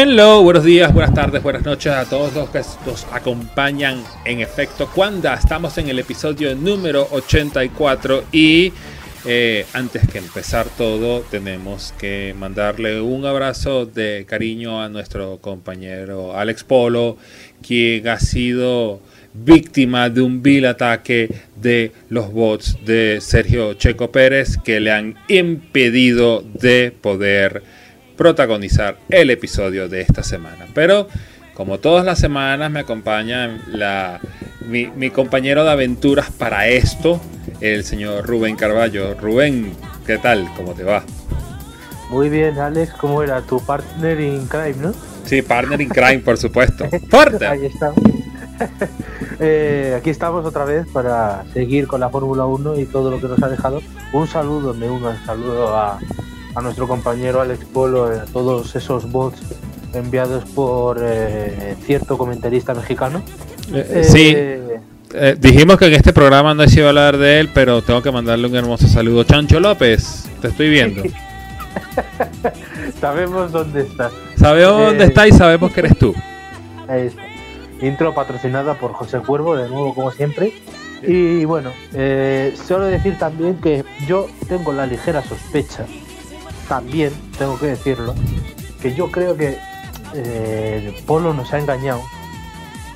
Hello, buenos días, buenas tardes, buenas noches a todos los que nos acompañan en efecto. Cuando estamos en el episodio número 84 y eh, antes que empezar todo tenemos que mandarle un abrazo de cariño a nuestro compañero Alex Polo, quien ha sido víctima de un vil ataque de los bots de Sergio Checo Pérez que le han impedido de poder protagonizar el episodio de esta semana. Pero como todas las semanas me acompaña la, mi, compañero de aventuras para esto, el señor Rubén Carballo. Rubén, ¿qué tal? ¿Cómo te va? Muy bien, Alex, ¿cómo era? Tu partner in crime, ¿no? Sí, partner in crime, por supuesto. ¡Fuerte! Ahí está. Eh, aquí estamos otra vez para seguir con la Fórmula 1 y todo lo que nos ha dejado. Un saludo, me uno un saludo a, a nuestro compañero Alex Polo, a todos esos bots enviados por eh, cierto comentarista mexicano. Eh, sí. Eh, dijimos que en este programa no se iba a hablar de él, pero tengo que mandarle un hermoso saludo. Chancho López, te estoy viendo. sabemos dónde estás. Sabemos dónde está y sabemos que eres tú. Intro patrocinada por José Cuervo, de nuevo como siempre. Y bueno, solo decir también que yo tengo la ligera sospecha también tengo que decirlo, que yo creo que eh, Polo nos ha engañado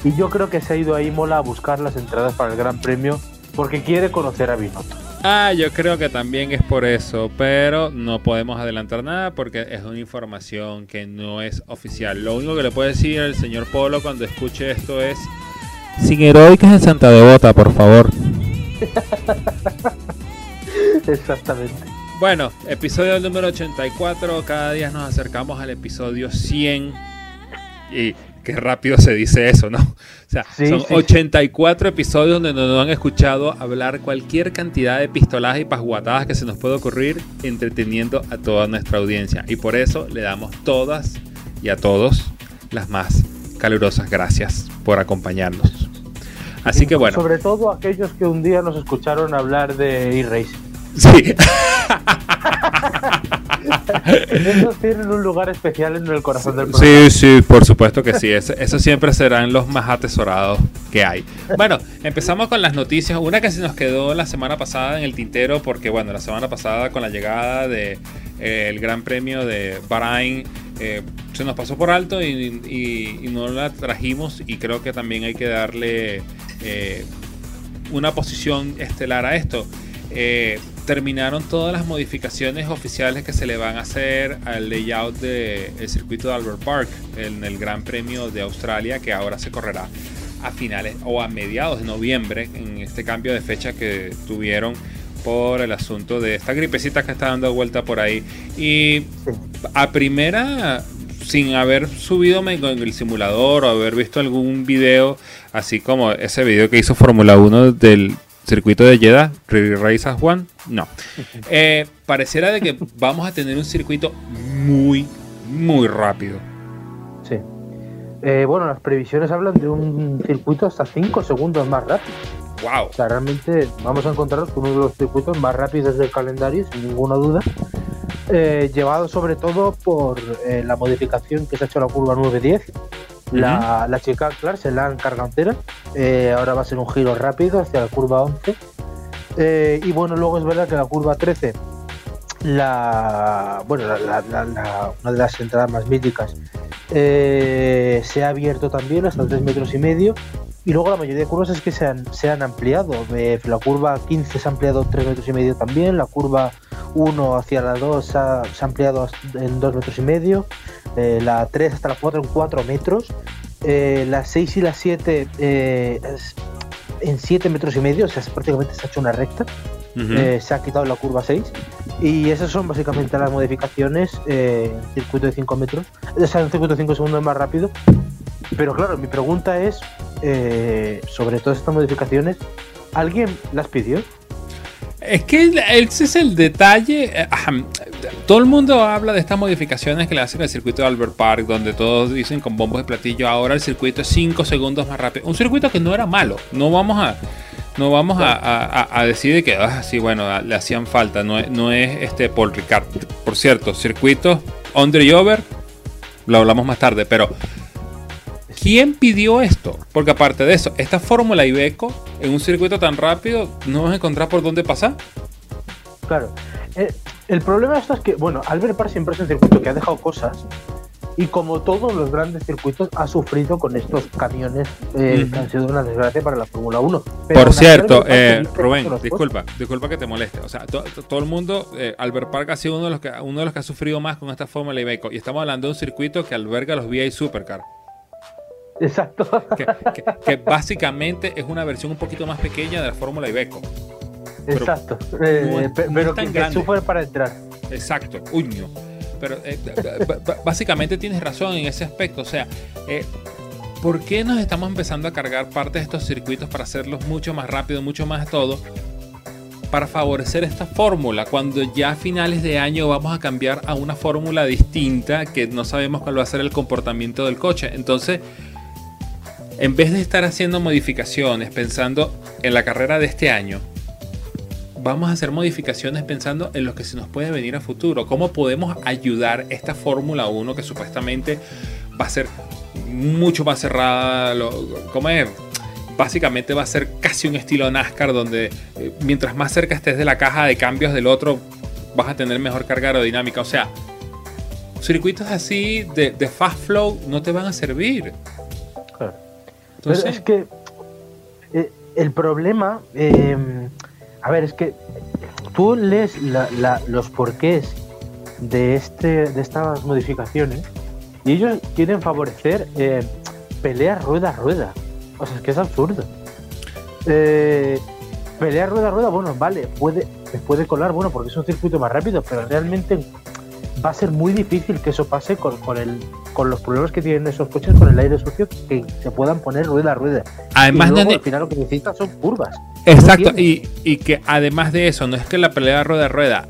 y yo creo que se ha ido a Imola a buscar las entradas para el Gran Premio porque quiere conocer a Binotto. Ah, yo creo que también es por eso, pero no podemos adelantar nada porque es una información que no es oficial. Lo único que le puede decir el señor Polo cuando escuche esto es sin heroicas en Santa Devota, por favor. Exactamente. Bueno, episodio número 84. Cada día nos acercamos al episodio 100. Y qué rápido se dice eso, ¿no? O sea, son 84 episodios donde nos han escuchado hablar cualquier cantidad de pistoladas y pasguatadas que se nos puede ocurrir, entreteniendo a toda nuestra audiencia. Y por eso le damos todas y a todos las más calurosas gracias por acompañarnos. Así que bueno. Sobre todo aquellos que un día nos escucharon hablar de e-racing. Sí. Esos tienen un lugar especial en el corazón del programa. Sí, sí, por supuesto que sí. Esos siempre serán los más atesorados que hay. Bueno, empezamos con las noticias. Una que se nos quedó la semana pasada en el tintero, porque bueno, la semana pasada con la llegada del de, eh, Gran Premio de Bahrain. Eh, se nos pasó por alto y, no la trajimos y creo que también hay que darle eh, una posición estelar a esto. Eh, terminaron todas las modificaciones oficiales que se le van a hacer al layout del circuito de Albert Park en el Gran Premio de Australia que ahora se correrá a finales o a mediados de noviembre en este cambio de fecha que tuvieron por el asunto de esta gripecita que está dando vuelta por ahí. Y a primera sin haber subido en el simulador o haber visto algún video así como ese video que hizo Fórmula 1 del circuito de Jeddah, Race as One, no. Eh, pareciera de que vamos a tener un circuito muy, muy rápido. Sí. Eh, bueno, las previsiones hablan de un circuito hasta 5 segundos más rápido. Wow. O sea, realmente vamos a encontrarnos con uno de los circuitos más rápidos del calendario, sin ninguna duda. Eh, llevado sobre todo por la modificación que se ha hecho a la curva 910 la, la chica, claro, se la han cargado entera. Eh, ahora va a ser un giro rápido hacia la curva 11. Eh, y bueno, luego es verdad que la curva 13, la, bueno, una de las entradas más míticas, eh, se ha abierto también hasta 3 metros y medio. Y luego la mayoría de curvas es que se han, se han ampliado. la curva 15 se ha ampliado 3 metros y medio también. La curva 1 hacia la 2 se ha, se ha ampliado en 2 metros y medio. Eh, la 3 hasta la 4 en 4 metros, eh, la 6 y la 7 eh, en 7 metros y medio, o sea, prácticamente se ha hecho una recta, se ha quitado la curva 6 y esas son básicamente las modificaciones en circuito de 5 metros, o sea, en circuito de 5 segundos más rápido, pero claro, mi pregunta es sobre todas estas modificaciones, ¿alguien las pidió? Es que ese es el detalle. Todo el mundo habla de estas modificaciones que le hacen al circuito de Albert Park, donde todos dicen con bombos de platillo, ahora el circuito es 5 segundos más rápido. Un circuito que no era malo. No vamos a, no vamos a, decir que, ah, sí, bueno, le hacían falta. No, no es este Paul Ricard. Por cierto, circuito under y over, lo hablamos más tarde, pero ¿quién pidió esto? Porque aparte de eso, esta fórmula Ibeco en un circuito tan rápido, no vas a encontrar por dónde pasar. Claro. Eh, el problema de esto es que, bueno, Albert Park siempre es un circuito que ha dejado cosas y como todos los grandes circuitos ha sufrido con estos camiones eh, que han sido una desgracia para la Fórmula 1. Por cierto, eh, Rubén, disculpa, disculpa que te moleste. O sea, todo el mundo, eh, Albert Park ha sido uno de, los que, uno de los que ha sufrido más con esta Fórmula Ibeco y estamos hablando de un circuito que alberga los VI Supercar. Exacto. Que, básicamente es una versión un poquito más pequeña de la Fórmula Ibeco. Exacto. pero que, sufre para entrar. Exacto. Uño pero eh, básicamente tienes razón en ese aspecto. O sea, eh, ¿por qué nos estamos empezando a cargar parte de estos circuitos para hacerlos mucho más rápido, mucho más todo? Para favorecer esta fórmula, cuando ya a finales de año vamos a cambiar a una fórmula distinta que no sabemos cuál va a ser el comportamiento del coche. Entonces, en vez de estar haciendo modificaciones pensando en la carrera de este año, vamos a hacer modificaciones pensando en lo que se nos puede venir a futuro. ¿Cómo podemos ayudar esta Fórmula 1 que supuestamente va a ser mucho más cerrada? ¿Cómo es? Básicamente va a ser casi un estilo NASCAR donde eh, mientras más cerca estés de la caja de cambios del otro vas a tener mejor carga aerodinámica. O sea, circuitos así de, fast flow no te van a servir. Entonces, es que eh, el problema... Eh, a ver, es que tú lees los porqués de, este, de estas modificaciones y ellos quieren favorecer eh, peleas rueda a rueda. O sea, es que es absurdo. Eh, rueda a rueda, bueno, vale, puede, puede colar, bueno, porque es un circuito más rápido, pero realmente va a ser muy difícil que eso pase con, el, con los problemas que tienen esos coches con el aire sucio que se puedan poner rueda a rueda. Además, al final lo que necesitas son curvas. Exacto, y, y, que además de eso, no es que la pelea rueda a rueda,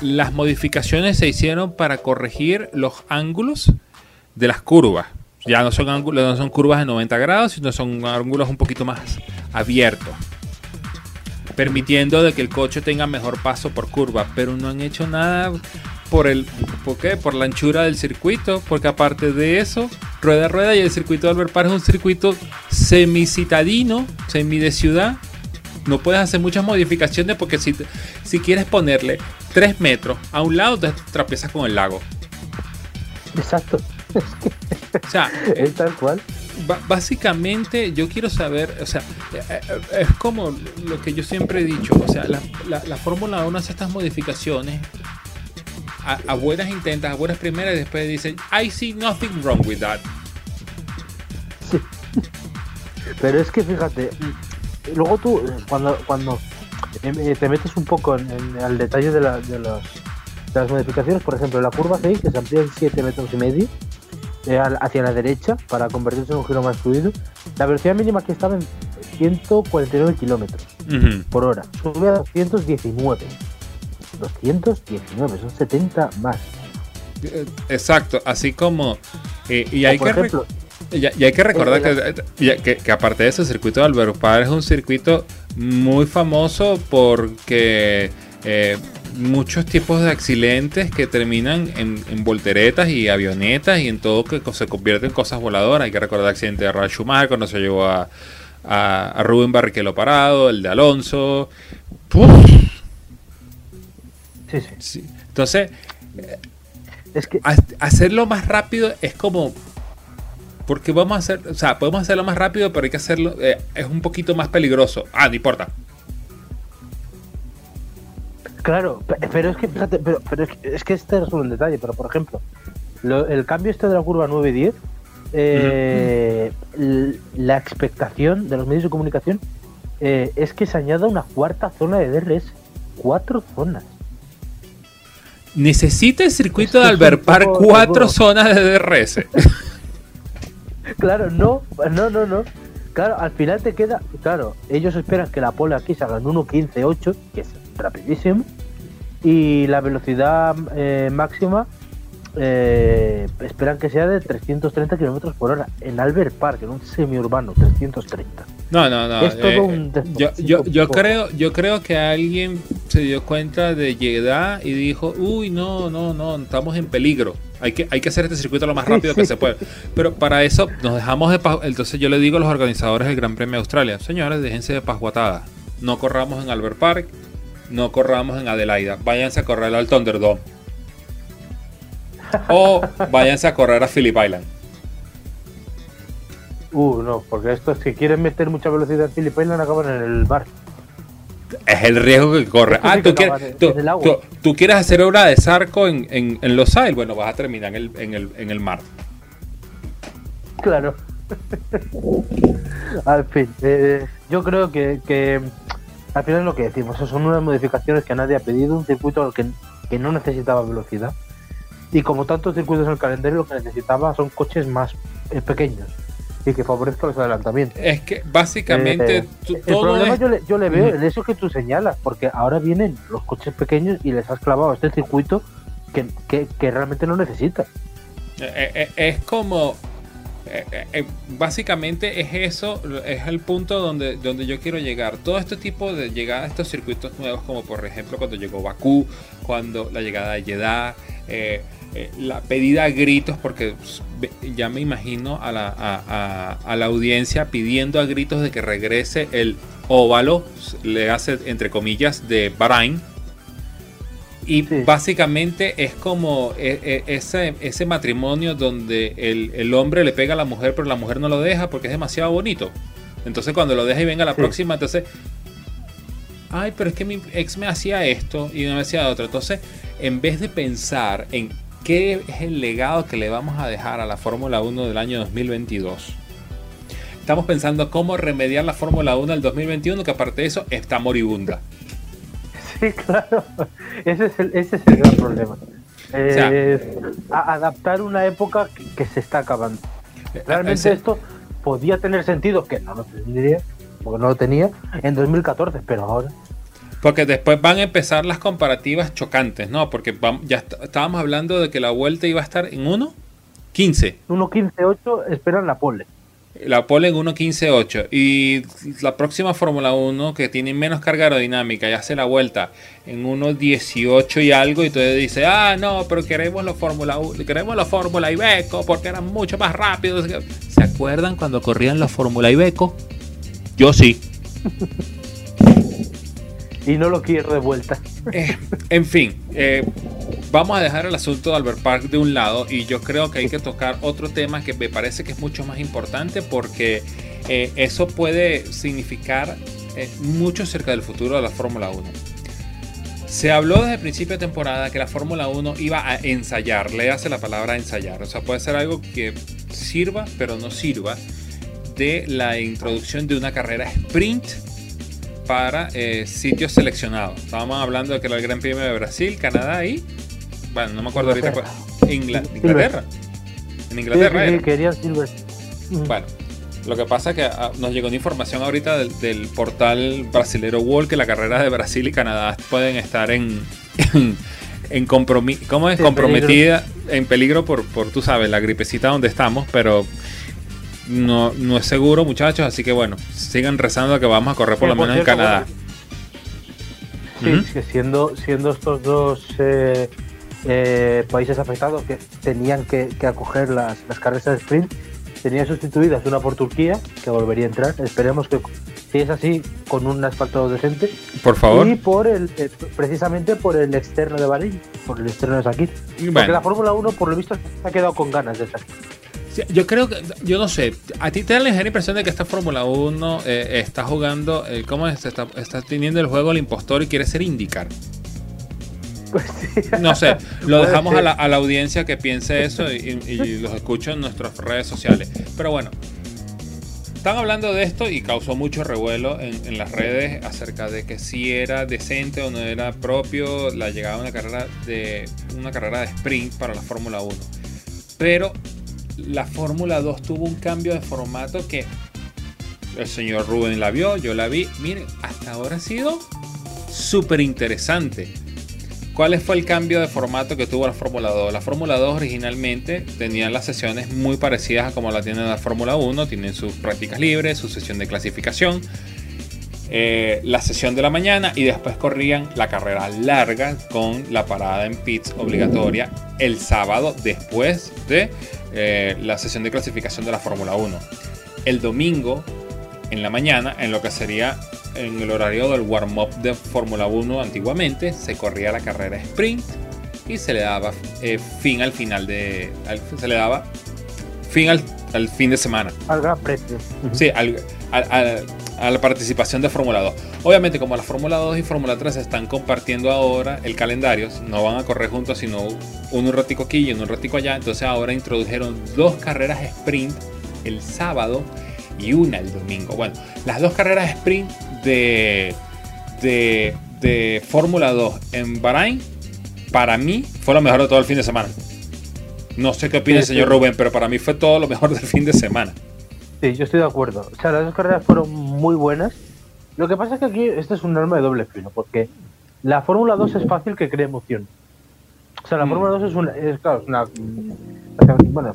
las modificaciones se hicieron para corregir los ángulos de las curvas. Ya no son ángulos, no son curvas de 90 grados, sino son ángulos un poquito más abiertos. Permitiendo de que el coche tenga mejor paso por curva. Pero no han hecho nada por el ¿por qué? por la anchura del circuito, porque aparte de eso, rueda a rueda y el circuito de Albert Park es un circuito semicitadino, semi de ciudad. No puedes hacer muchas modificaciones porque si, si quieres ponerle 3 metros a un lado, te trapiezas con el lago. Exacto. o sea, es tal cual. Básicamente yo quiero saber, o sea, eh, eh, es como lo que yo siempre he dicho, o sea, la, la Fórmula 1 hace estas modificaciones a, buenas intentas, a buenas primeras y después dicen, I see nothing wrong with that. Sí. Pero es que fíjate, luego tú, cuando, cuando eh, te metes un poco en, al detalle de, la, de, las modificaciones, por ejemplo, la curva 6, que se amplía en 7 metros y medio eh, hacia la derecha para convertirse en un giro más fluido, la velocidad mínima que estaba en 149 kilómetros por hora, sube a 219. 219, son 70 más. Exacto, así como... Eh, y, hay que y, hay que recordar que, que, aparte de eso, el circuito de Albert Park es un circuito muy famoso porque eh, muchos tipos de accidentes que terminan en, volteretas y avionetas y en todo que se convierte en cosas voladoras. Hay que recordar el accidente de Ralf Schumacher cuando se llevó a, a, Rubén Barrichello parado, el de Alonso. Entonces, es que hacerlo más rápido es como porque vamos a hacer, o sea, podemos hacerlo más rápido, pero hay que hacerlo, eh, es un poquito más peligroso. Ah, no importa. Claro, pero es que, fíjate, pero, es, que, este es un detalle, pero por ejemplo, el cambio este de la curva 9 y 10, eh, la expectación de los medios de comunicación eh, es que se añada una cuarta zona de DRS. Cuatro zonas. Necesita el circuito de Albert Park cuatro zonas de DRS. claro, no, no, no, no. Claro, al final te queda. Claro, ellos esperan que la pole aquí salgan 1.15.8, que es rapidísimo. Y la velocidad eh, máxima eh, esperan que sea de 330 kilómetros por hora en Albert Park, en un semiurbano, 330. No, no, no. Eh, yo, yo, creo, yo creo que alguien se dio cuenta de llegar y dijo, uy, no, no, no, estamos en peligro. hay que, hay que hacer este circuito lo más rápido que se puede. Pero para eso nos dejamos de... Entonces yo le digo a los organizadores del Gran Premio de Australia, señores, déjense de pasguatada. No corramos en Albert Park, no corramos en Adelaida. Váyanse a correr al Thunderdome. O váyanse a correr a Phillip Island. Uh, no, porque estos que quieren meter mucha velocidad en Phillip Island acaban en el bar. Es el riesgo que corre. Ah, ¿tú quieres, tú, quieres, hacer obra de Zarco en, en, Los Ailes. Bueno, vas a terminar en el, en el, en el mar. Claro. al fin, eh, yo creo que, que, al final es lo que decimos, son unas modificaciones que nadie ha pedido, un circuito que, que no necesitaba velocidad. Y como tantos circuitos en el calendario, lo que necesitaba son coches más eh, pequeños y que favorezca los adelantamientos. Es que básicamente eh, el problema yo, le, yo le veo en eso que tú señalas, porque ahora vienen los coches pequeños y les has clavado este circuito que, que, realmente no necesitas. Eh, eh, es como básicamente es eso, es el punto donde, donde yo quiero llegar. Todo este tipo de llegada a estos circuitos nuevos, como por ejemplo cuando llegó Bakú, cuando la llegada de Jeddah, eh, la pedida a gritos, porque ya me imagino a la, a, la, audiencia pidiendo a gritos de que regrese el óvalo, le hace entre comillas, de Bahrain. Y básicamente es como e, e, ese, ese matrimonio donde el, hombre le pega a la mujer, pero la mujer no lo deja porque es demasiado bonito. Entonces cuando lo deja y venga la próxima, entonces ay, pero es que mi ex me hacía esto y me hacía otro. Entonces, en vez de pensar en ¿Qué es el legado que le vamos a dejar a la Fórmula 1 del año 2022? Estamos pensando cómo remediar la Fórmula 1 del 2021, que aparte de eso está moribunda. Sí, claro. Ese es el, ese es el gran problema. adaptar una época que, se está acabando. Eh, Realmente esto podía tener sentido, que no lo tendría, porque no lo tenía, en 2014, pero ahora porque después van a empezar las comparativas chocantes, ¿no? Porque ya estábamos hablando de que la vuelta iba a estar en 1.15. 1.15.8 esperan la pole. La pole en 1.15.8. Y la próxima Fórmula 1, que tiene menos carga aerodinámica y hace la vuelta en 1.18 y algo, y entonces dice, ah, no, pero queremos la Fórmula 1, queremos la Fórmula Ibeco porque eran mucho más rápidos. ¿Se acuerdan cuando corrían la Fórmula Ibeco? Yo sí. y no lo quiero de vuelta. Eh, en fin, eh, vamos a dejar el asunto de Albert Park de un lado y yo creo que hay que tocar otro tema que me parece que es mucho más importante porque eh, eso puede significar mucho acerca del futuro de la Fórmula 1. Se habló desde el principio de temporada que la Fórmula 1 iba a ensayar, le hace la palabra ensayar, o sea, puede ser algo que sirva pero no sirva de la introducción de una carrera sprint para eh, sitios seleccionados. Estábamos hablando de que era el Gran Premio de Brasil, Canadá y. Bueno, no me acuerdo ahorita cuál. Inglaterra. En Inglaterra. Bueno, lo que pasa es que ah, nos llegó una información ahorita del, portal brasilero Wall que la carrera de Brasil y Canadá pueden estar en. en, ¿Cómo es? Comprometida, en peligro por, por, tú sabes, la gripecita donde estamos, pero no, no es seguro, muchachos. Así que bueno, sigan rezando que vamos a correr por lo menos en Canadá. Sí, que siendo, siendo estos dos eh, eh, países afectados que tenían que, acoger las, las, carreras de sprint, tenían sustituidas una por Turquía, que volvería a entrar. Esperemos que si es así, con un asfalto decente. Por favor. Y por el, eh, precisamente por el externo de Bahrein, por el externo de Sakir. Porque la Fórmula 1, por lo visto, se ha quedado con ganas de Sakir. Yo creo que, yo no sé, a ti te da la impresión de que esta Fórmula 1 eh, está jugando, eh, ¿cómo es? Está, está, teniendo el juego el impostor y quiere ser indicar. Pues no sé, lo dejamos a la, a la, audiencia que piense eso y, los escucho en nuestras redes sociales. Pero bueno, están hablando de esto y causó mucho revuelo en, en, las redes acerca de que si era decente o no era propio la llegada de una carrera de una carrera de sprint para la Fórmula 1. Pero la Fórmula 2 tuvo un cambio de formato que el señor Rubén la vio, yo la vi. Miren, hasta ahora ha sido súper interesante. ¿Cuál fue el cambio de formato que tuvo la Fórmula 2? La Fórmula 2 originalmente tenía las sesiones muy parecidas a como la tiene la Fórmula 1. Tienen sus prácticas libres, su sesión de clasificación. Eh, la sesión de la mañana y después corrían la carrera larga con la parada en pits obligatoria el sábado después de eh, la sesión de clasificación de la Fórmula 1. El domingo en la mañana, en lo que sería en el horario del warm-up de Fórmula 1 antiguamente, se corría la carrera sprint y se le daba eh, fin al final de. se le daba fin al, fin de semana. Al gran precio. Sí, al, a la participación de Fórmula 2. Obviamente, como la Fórmula 2 y Fórmula 3 están compartiendo ahora el calendario, no van a correr juntos, sino uno un ratico aquí y uno un ratico allá. Entonces, ahora introdujeron dos carreras sprint el sábado y una el domingo. Bueno, las dos carreras sprint de, de, de Fórmula 2 en Bahrein, para mí, fue lo mejor de todo el fin de semana. No sé qué opina el señor Rubén, pero para mí fue todo lo mejor del fin de semana. Sí, yo estoy de acuerdo. O sea, las dos carreras fueron muy buenas. Lo que pasa es que aquí este es un arma de doble filo, porque la Fórmula 2 es fácil que cree emoción. O sea, la mm. Fórmula 2 es una, es, claro, es una, bueno,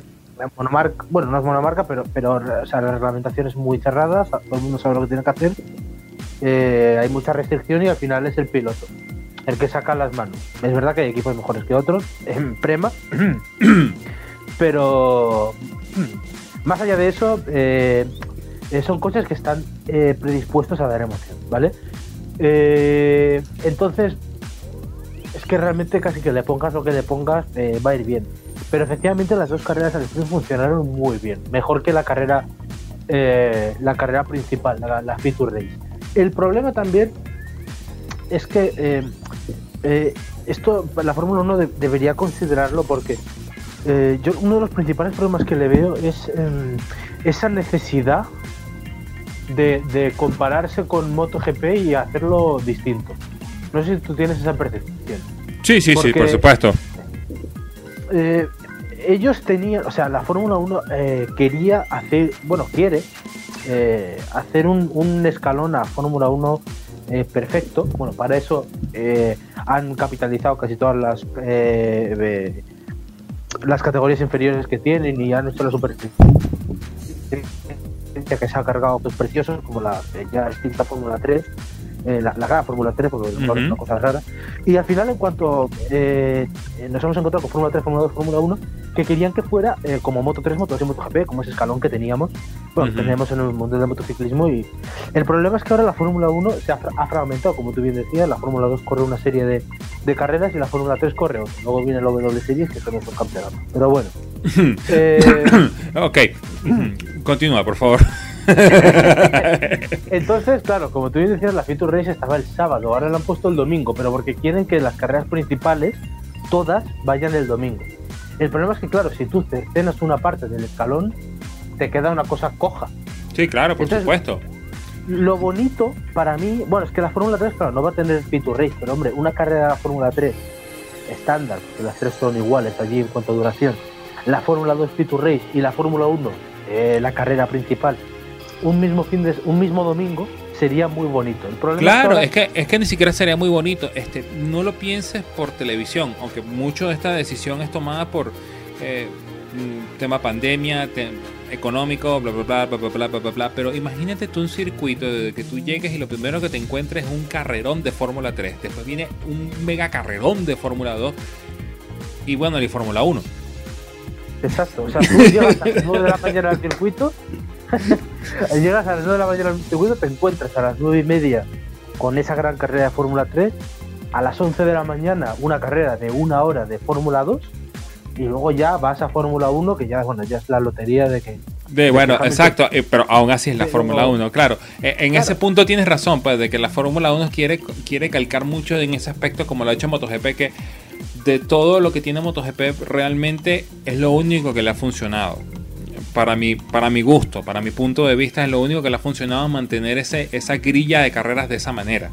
monomarca, bueno, no es monomarca, pero, pero o sea, la reglamentación es muy cerrada, todo el mundo sabe lo que tiene que hacer, eh, hay mucha restricción y al final es el piloto el que saca las manos. Es verdad que hay equipos mejores que otros, en Prema, pero más allá de eso, eh, eh, son cosas que están eh, predispuestos a dar emoción, ¿vale? entonces, es que realmente casi que le pongas lo que le pongas va a ir bien. Pero efectivamente las dos carreras al sprint funcionaron muy bien, mejor que la carrera, la carrera principal, la, la Feature. El problema también es que esto la Fórmula 1 debería considerarlo porque eh, yo uno de los principales problemas que le veo es em, esa necesidad de, compararse con MotoGP y hacerlo distinto. No sé si tú tienes esa percepción. Sí, sí, sí, por supuesto. Eh, ellos tenían, o sea, la Fórmula 1 eh, quería hacer, bueno, quiere hacer un, un, escalón a Fórmula 1 perfecto. Bueno, para eso han capitalizado casi todas las las categorías inferiores que tienen y han hecho la super que se ha cargado pues preciosos como la ya extinta Fórmula 3 eh, la, la Fórmula 3 porque es una cosa rara. Y al final en cuanto eh, nos hemos encontrado con Fórmula 3, Fórmula 2, Fórmula 1 que querían que fuera eh, como Moto 3, Moto 2 y Moto GP como ese escalón que teníamos bueno, teníamos en el mundo del motociclismo y el problema es que ahora la Fórmula 1 se ha, fragmentado como tú bien decías, la Fórmula 2 corre una serie de, de carreras y la Fórmula 3 corre otra, luego viene el W Series que son otros campeonatos, pero bueno ok, continúa por favor Entonces, claro, como tú bien decías, la Feature Race estaba el sábado, ahora la han puesto el domingo, pero porque quieren que las carreras principales todas vayan el domingo. El problema es que, claro, si tú cenas una parte del escalón, te queda una cosa coja. Sí, claro, por supuesto. Lo bonito para mí, bueno, es que la Fórmula 3, claro, no va a tener Feature Race, pero hombre, una carrera de la Fórmula 3 estándar, que las tres son iguales allí en cuanto a duración, la Fórmula 2 Feature Race y la Fórmula 1, eh, la carrera principal, un mismo fin de, un mismo domingo sería muy bonito. Claro, es, que, es que ni siquiera sería muy bonito. Este, no lo pienses por televisión, aunque mucho de esta decisión es tomada por eh, mm, tema pandemia, económico, bla bla bla, bla bla bla bla bla Pero imagínate tú un circuito de que tú llegues y lo primero que te encuentres es un carrerón de Fórmula 3. Después viene un mega carrerón de Fórmula 2 y bueno, y Fórmula 1. Exacto, o sea, tú llegas a las la mañana al circuito Llegas a las 9 de la mañana al segundo, te encuentras a las 9 y media con esa gran carrera de Fórmula 3, a las 11 de la mañana una carrera de una hora de Fórmula 2 y luego ya vas a Fórmula 1 que ya bueno ya es la lotería de que de, bueno, exacto, eh, pero aún así es la Fórmula 1, claro. Eh, en ese punto tienes razón, pues, de que la Fórmula 1 quiere, quiere calcar mucho en ese aspecto, como lo ha hecho MotoGP, que de todo lo que tiene MotoGP realmente es lo único que le ha funcionado para mi, para mi gusto, para mi punto de vista, es lo único que le ha funcionado mantener ese, esa grilla de carreras de esa manera.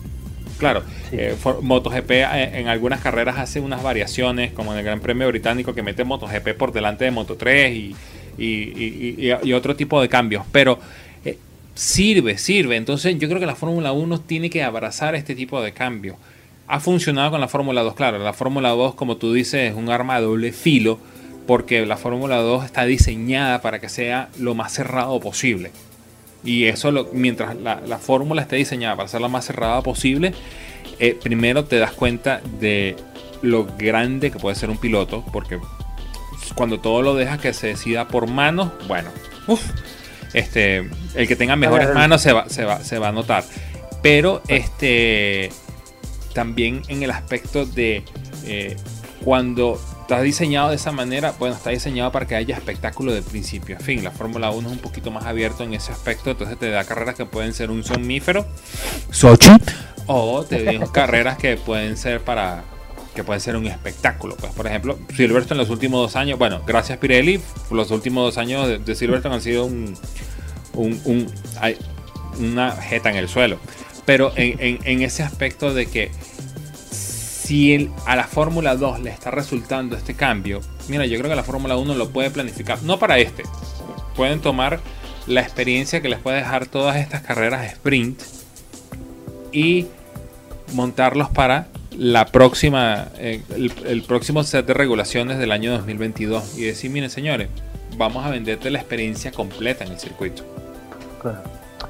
Claro, eh, MotoGP eh, en algunas carreras hace unas variaciones, como en el Gran Premio Británico, que mete MotoGP por delante de Moto3 y, y, otro tipo de cambios. Pero eh, sirve, sirve. Entonces yo creo que la Fórmula 1 tiene que abrazar este tipo de cambios. Ha funcionado con la Fórmula 2, claro. La Fórmula 2, como tú dices, es un arma de doble filo porque la Fórmula 2 está diseñada para que sea lo más cerrado posible. Y eso, lo, mientras la, fórmula esté diseñada para ser la más cerrada posible, eh, primero te das cuenta de lo grande que puede ser un piloto, porque cuando todo lo dejas que se decida por manos, bueno, este, el que tenga mejores manos se va, se va, se va a notar. Pero este, también en el aspecto de eh, cuando está diseñado de esa manera, bueno, está diseñado para que haya espectáculo de principio a fin. La Fórmula 1 es un poquito más abierto en ese aspecto, entonces te da carreras que pueden ser un somnífero, Sochi, o te da carreras que pueden ser para que pueden ser un espectáculo. Pues, por ejemplo, Silverstone en los últimos dos años, bueno, gracias Pirelli, los últimos dos años de, Silverstone han sido un, un, una jeta en el suelo. Pero en, en ese aspecto de que si a la Fórmula 2 le está resultando este cambio, mira, yo creo que la Fórmula 1 lo puede planificar, no para este, pueden tomar la experiencia que les puede dejar todas estas carreras sprint y montarlos para la próxima, eh, el, próximo set de regulaciones del año 2022 y decir, miren señores, vamos a venderte la experiencia completa en el circuito.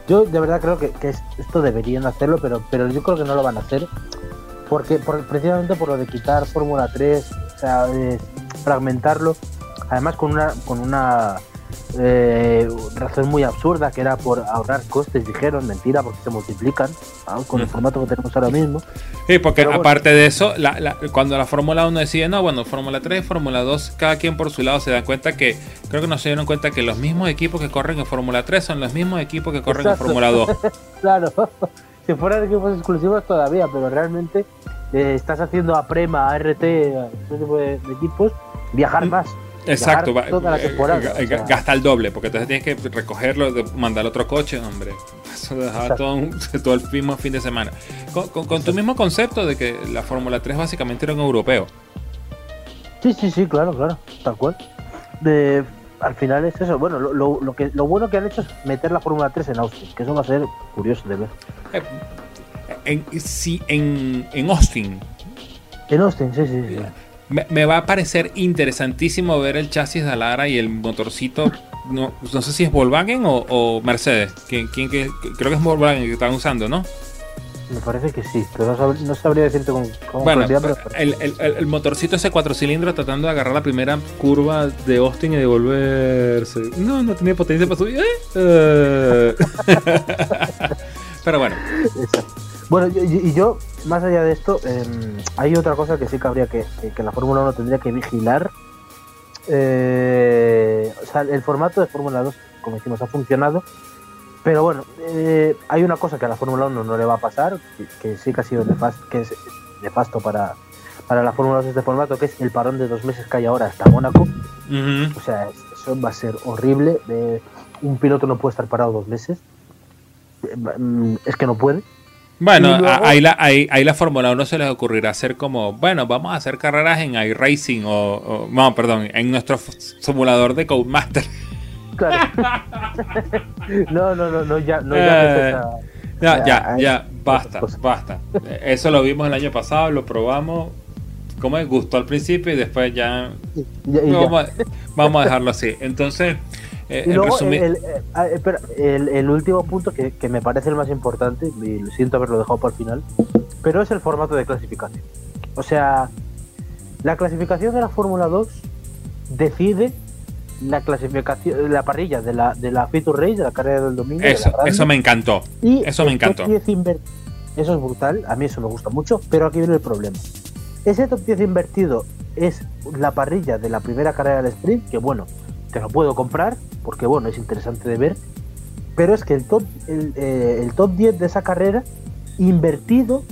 Yo de verdad creo que, esto deberían hacerlo, pero, pero yo creo que no lo van a hacer porque precisamente por lo de quitar Fórmula 3, o sea, fragmentarlo, además con una con una eh, razón muy absurda que era por ahorrar costes, dijeron, mentira, porque se multiplican con el formato que tenemos ahora mismo. Sí, porque aparte de eso, cuando la Fórmula 1 decide, no, bueno, Fórmula 3, Fórmula 2, cada quien por su lado se dan cuenta que, creo que no se dieron cuenta que los mismos equipos que corren en Fórmula 3 son los mismos equipos que corren en Fórmula 2. claro. Si fueran equipos exclusivos todavía, pero realmente eh, estás haciendo a Prema, a RT, a este tipo de, equipos, viajar mm, más. Exacto, toda la eh, temporada, eh, gasta el doble, porque entonces tienes que recogerlo, mandar otro coche, hombre. Eso dejaba todo, todo, el mismo fin de semana. Con, tu mismo concepto de que la Fórmula 3 básicamente era un europeo. Sí, sí, sí, claro, claro, tal cual. De, al final es eso. Bueno, lo, lo, que, lo bueno que han hecho es meter la Fórmula 3 en Austin, que eso va a ser curioso de ver. Eh, en, sí, en, en, Austin. En Austin, sí, sí. sí. Me, va a parecer interesantísimo ver el chasis de Alara y el motorcito. No, no sé si es Volkswagen o, o Mercedes. ¿Quién, quién, creo que es Volkswagen que están usando, ¿no? Me parece que sí, pero no, sabría decirte con, bueno, el, el, el, motorcito ese cuatro cilindros tratando de agarrar la primera curva de Austin y devolverse. No, no tenía potencia para subir. ¿eh? pero bueno. Bueno, y, yo, más allá de esto, em, hay otra cosa que sí que habría que, que, la Fórmula 1 tendría que vigilar. Eh, o sea, el formato de Fórmula 2, como decimos, ha funcionado pero bueno, eh, hay una cosa que a la Fórmula 1 no le va a pasar, que, sí que ha sido nefasto, que es nefasto para, para la Fórmula 2 de este formato, que es el parón de dos meses que hay ahora hasta Mónaco. O sea, eso va a ser horrible. un piloto no puede estar parado dos meses. Es que no puede. Bueno, ahí, la, ahí, la Fórmula 1 se les ocurrirá hacer como, bueno, vamos a hacer carreras en iRacing o, o no, perdón, en nuestro simulador de Codemaster. no, no, no, no, ya, no, ya, ya, ya, ya, basta, basta. Eso lo vimos el año pasado, lo probamos. Como es, gustó al principio y después ya. vamos, a, dejarlo así. Entonces, eh, el, ah, el, el, último punto que, que, me parece el más importante, y siento haberlo dejado para el final, pero es el formato de clasificación. O sea, la clasificación de la Fórmula 2 decide la clasificación, la parrilla de la, de la Feature Race, de la carrera del domingo. Eso, eso me encantó. Y eso me encantó. Eso es brutal, a mí eso me gusta mucho, pero aquí viene el problema. Ese top 10 invertido es la parrilla de la primera carrera del sprint, que bueno, te lo puedo comprar, porque bueno, es interesante de ver, pero es que el top, el, eh, el top 10 de esa carrera invertido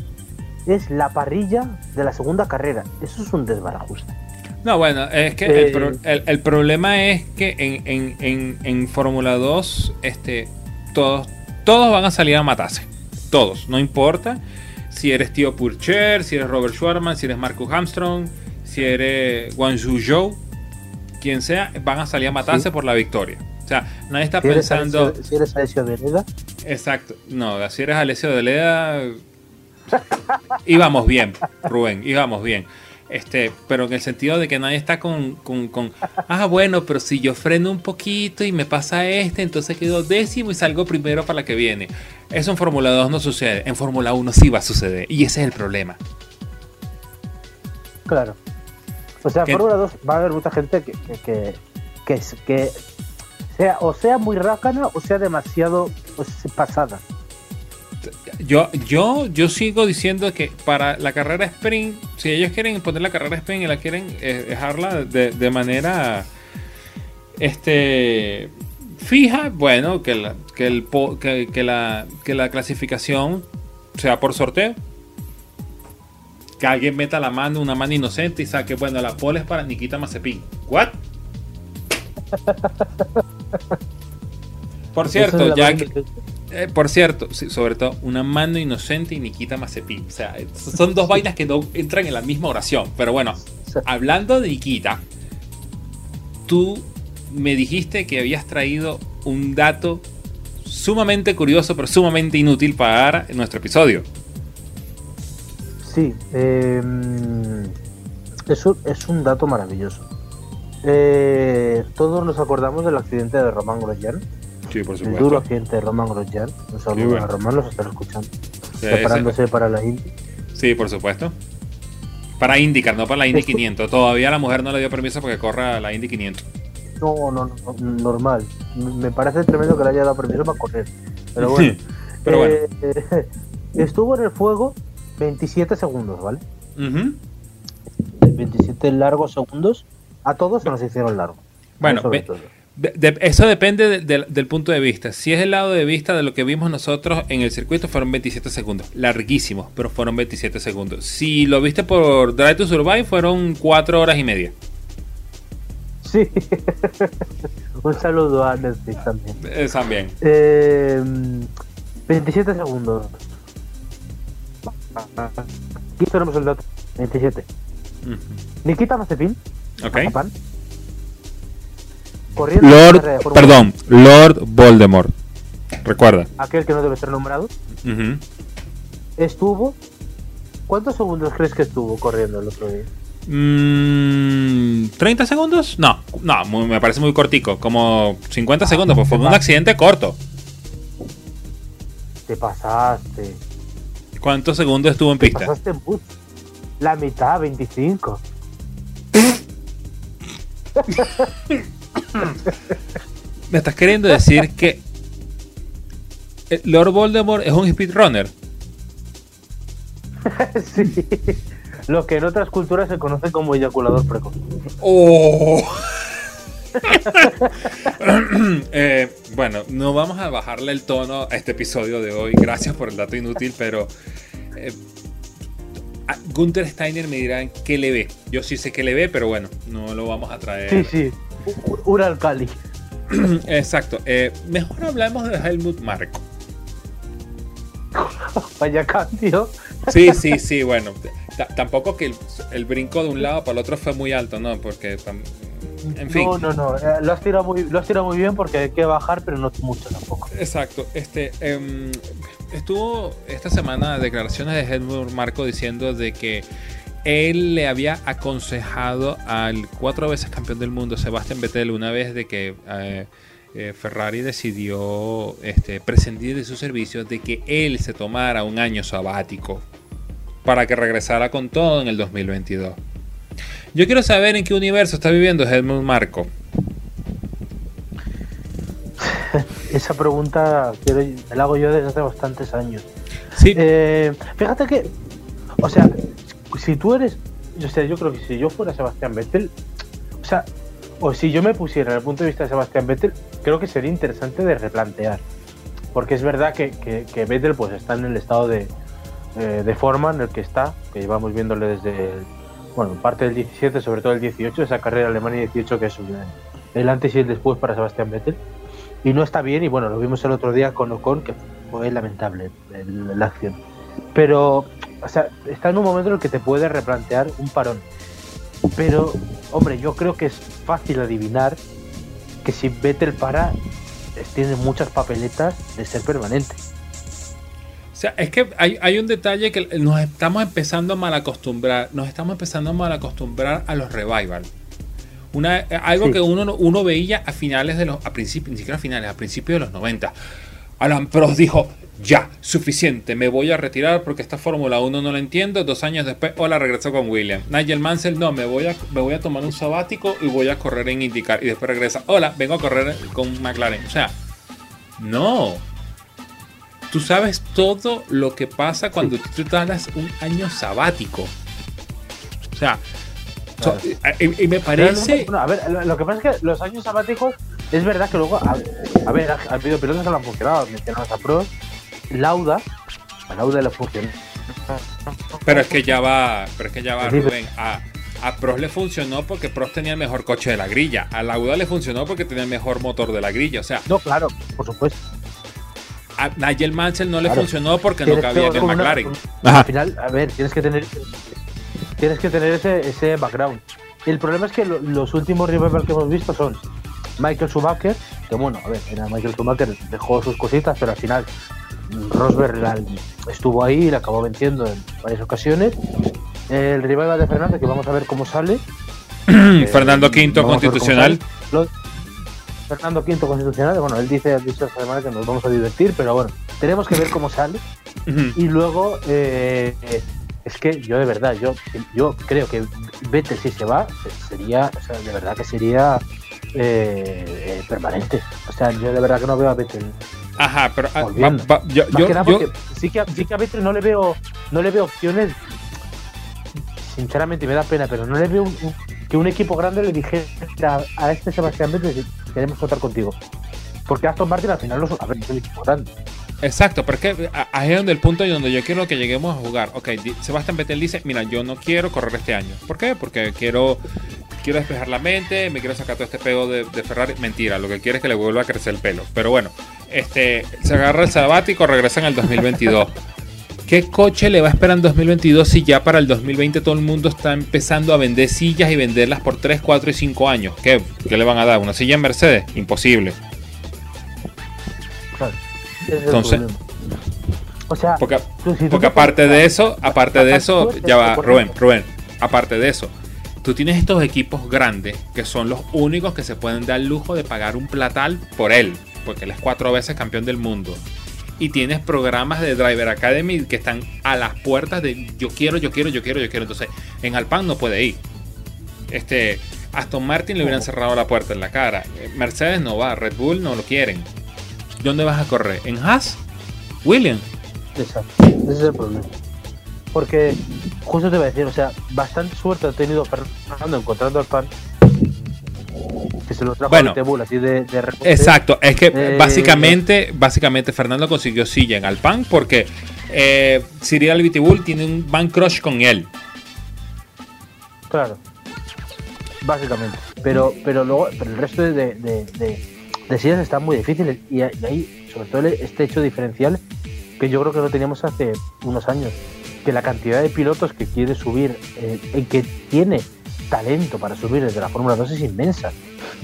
es la parrilla de la segunda carrera. Eso es un desbarajuste. No, bueno, es que el, eh, el, problema es que en, en, en, en Fórmula 2 este, todos, todos van a salir a matarse. Todos, no importa si eres Tío Purcher, si eres Robert Schwarman, si eres Marcus Armstrong, si eres Guangzhou Zhou, quien sea, van a salir a matarse por la victoria. O sea, nadie está pensando. si eres Alessio de Leda. Exacto. No, si eres Alessio de Leda. íbamos bien, Rubén, íbamos bien. Este, pero en el sentido de que nadie está con, con, con, ah, bueno, pero si yo freno un poquito y me pasa este, entonces quedo décimo y salgo primero para la que viene. Eso en Fórmula 2 no sucede, en Fórmula 1 sí va a suceder, y ese es el problema. Claro. O sea, en Fórmula 2 va a haber mucha gente que, que, que, que, sea, o sea muy rácana o sea demasiado pues, pasada. Yo, yo, yo sigo diciendo que para la carrera sprint, si ellos quieren poner la carrera sprint y la quieren eh, dejarla de, manera este fija, bueno, que la, que, el, que, la, que la clasificación sea por sorteo. Que alguien meta la mano, una mano inocente y saque, bueno, la pole es para Nikita Mazepin. ¿What? Por cierto, ya que, eh, por cierto, sobre todo, una mano inocente y Nikita Mazepin. O sea, son dos vainas que no entran en la misma oración. Pero bueno, hablando de Nikita, tú me dijiste que habías traído un dato sumamente curioso, pero sumamente inútil para nuestro episodio. Sí, em, eso es un dato maravilloso. Eh, todos nos acordamos del accidente de Román Grosjean Sí, por supuesto. El duro accidente de Roman Grosjean. Un saludo a Roman, los están escuchando. preparándose para la Indy. Sí, por supuesto. Para IndyCar, no para la Indy 500. Todavía la mujer no le dio permiso porque corra la Indy 500. No, no, no, normal. Me parece tremendo que le haya dado permiso para correr. Pero bueno. Pero bueno. Eh, estuvo en el fuego 27 segundos, ¿vale? 27 largos segundos. A todos se nos hicieron largos. Bueno, eso depende del punto de vista. Si es el lado de vista de lo que vimos nosotros en el circuito, fueron 27 segundos. Larguísimos, pero fueron 27 segundos. Si lo viste por Drive to Survive, fueron 4 horas y media. Sí. Un saludo a Netflix también. Eh, también. 27 eh, segundos. Aquí tenemos el dato. 27. Nikita Mazepin. Ok. Lord, perdón, Lord Voldemort. Recuerda. Aquel que no debe ser nombrado. Estuvo. ¿Cuántos segundos crees que estuvo corriendo el otro día? ¿30 mm, segundos? No, no, me parece muy cortico. Como 50 segundos, pues fue un accidente corto. Te pasaste. ¿Cuántos segundos estuvo en pista? pasaste en La mitad, 25. ¿Me estás queriendo decir que Lord Voldemort es un speedrunner? sí. Lo que en otras culturas se conoce como eyaculador precoz. Oh. Eh, bueno, no vamos a bajarle el tono a este episodio de hoy. Gracias por el dato inútil, pero eh, Gunther Steiner me dirá qué le ve. Yo sí sé qué le ve, pero bueno, no lo vamos a traer. Sí, sí. Un alcali. Exacto. Eh, mejor hablemos de Helmut Marco. Vaya cambio. Sí, sí, sí, bueno. tampoco que el, brinco de un lado para el otro fue muy alto, ¿no? Porque, en fin. No, no, no. Eh, lo, has tirado muy, lo has tirado muy bien porque hay que bajar, pero no mucho tampoco. Exacto. Este, em, estuvo esta semana declaraciones de Helmut Marco diciendo de que él le había aconsejado al cuatro veces campeón del mundo Sebastián Vettel una vez de que eh, eh, Ferrari decidió este, prescindir de su servicio de que él se tomara un año sabático para que regresara con todo en el 2022. Yo quiero saber en qué universo está viviendo Helmut Marco. Esa pregunta la hago yo desde hace bastantes años. Sí. Eh, fíjate que, o sea, si tú eres, yo sé, yo creo que si yo fuera Sebastián Vettel, o sea, o si yo me pusiera en el punto de vista de Sebastián Vettel, creo que sería interesante de replantear. Porque es verdad que, que, Vettel pues está en el estado de, eh, de forma en el que está, que llevamos viéndole desde, bueno, parte del 17, sobre todo el 18, esa carrera Alemania 18 que es el antes y el después para Sebastián Vettel. Y no está bien, y bueno, lo vimos el otro día con Ocon, que fue lamentable la acción. Pero o sea, está en un momento en el que te puede replantear un parón. Pero, hombre, yo creo que es fácil adivinar que si Vettel para, tiene muchas papeletas de ser permanente. sea, es que hay, hay, un detalle que nos estamos empezando a mal acostumbrar. Nos estamos empezando a mal acostumbrar a los revival. Una, algo que uno, uno veía a finales de los. a principios, ni siquiera a finales, a principios de los 90. Alan Prost dijo, ya, suficiente, me voy a retirar porque esta Fórmula 1 no la entiendo. Dos años después, hola, regresó con William. Nigel Mansell, no, me voy, a, me voy a tomar un sabático y voy a correr en IndyCar. Y después regresa, hola, vengo a correr con McLaren. O sea, no. Tú sabes todo lo que pasa cuando tú te das un año sabático. O sea, y, me parece. a ver, lo, que pasa es que los años sabáticos, es verdad que luego. A, ver, ha habido pilotos que lo han funcionado. Mencionamos a Pro, Lauda. A Lauda le funcionó. Pero es que ya va, pero es que ya va, Rubén. A, a Prost le funcionó porque Prost tenía el mejor coche de la grilla. A Lauda le funcionó porque tenía el mejor motor de la grilla. O sea. No, claro, por supuesto. A Nigel Mansell no le funcionó porque no cabía en el McLaren. Al final, a ver, tienes que tener tienes que tener ese, ese background. El problema es que los últimos revival que hemos visto son Michael Schumacher, que bueno, a ver, era Michael Schumacher dejó sus cositas, pero al final Rosberg estuvo ahí y le acabó venciendo en varias ocasiones. El revival de Fernando, que vamos a ver cómo sale. Fernando V constitucional. Fernando V constitucional, bueno, él dice, dicho esta semana que nos vamos a divertir, pero bueno, tenemos que ver cómo sale. Y luego eh, es que yo de verdad, yo, yo creo que Vettel si se va, sería, o sea, de verdad que sería eh, eh, permanente. O sea, yo de verdad que no veo a Vettel. Ajá, pero ah, yo, yo, sí que, sí que a Vettel no le veo, no le veo opciones. Sinceramente me da pena, pero no le veo que un equipo grande le dijera a este Sebastián Vettel queremos contar contigo. Porque Aston Martin al final no es un equipo grande. Exacto, pero es que ahí es donde el punto y donde yo quiero que lleguemos a jugar. Ok, Sebastián Vettel dice, mira, yo no quiero correr este año. ¿Por qué? Porque quiero, quiero despejar la mente, me quiero sacar todo este pego de, Ferrari. Mentira, lo que quiere es que le vuelva a crecer el pelo. Pero bueno, este, se agarra el sabático, regresa en el 2022. ¿Qué coche le va a esperar en 2022 si ya para el 2020 todo el mundo está empezando a vender sillas y venderlas por 3, 4 y 5 años? ¿Qué, ¿Qué le van a dar? ¿Una silla en Mercedes? Imposible. Entonces, o sea, porque, aparte de eso, aparte de eso, ya va, Rubén, Rubén, aparte de eso, tú tienes estos equipos grandes que son los únicos que se pueden dar el lujo de pagar un platal por él, porque él es cuatro veces campeón del mundo. Y tienes programas de Driver Academy que están a las puertas de yo quiero, yo quiero, yo quiero, yo quiero. Entonces, en Alpan no puede ir. Este, Aston Martin le hubieran cerrado la puerta en la cara. Mercedes no va, Red Bull no lo quieren. ¿Dónde vas a correr? ¿En Haas? ¿William? Exacto, ese es el problema. Porque, justo te voy a decir, o sea, bastante suerte ha tenido Fernando encontrando al pan. Que se lo trajo bueno, Bull, así de, Exacto, es que eh, básicamente, básicamente Fernando consiguió silla en Alpan porque eh, Cyril Bull tiene un van crush con él. Claro, básicamente. Pero, pero luego, pero el resto de de sillas están muy difíciles y, ahí, sobre todo, este hecho diferencial que yo creo que no teníamos hace unos años, que la cantidad de pilotos que quiere subir, eh, que tiene talento para subir desde la Fórmula 2 es inmensa.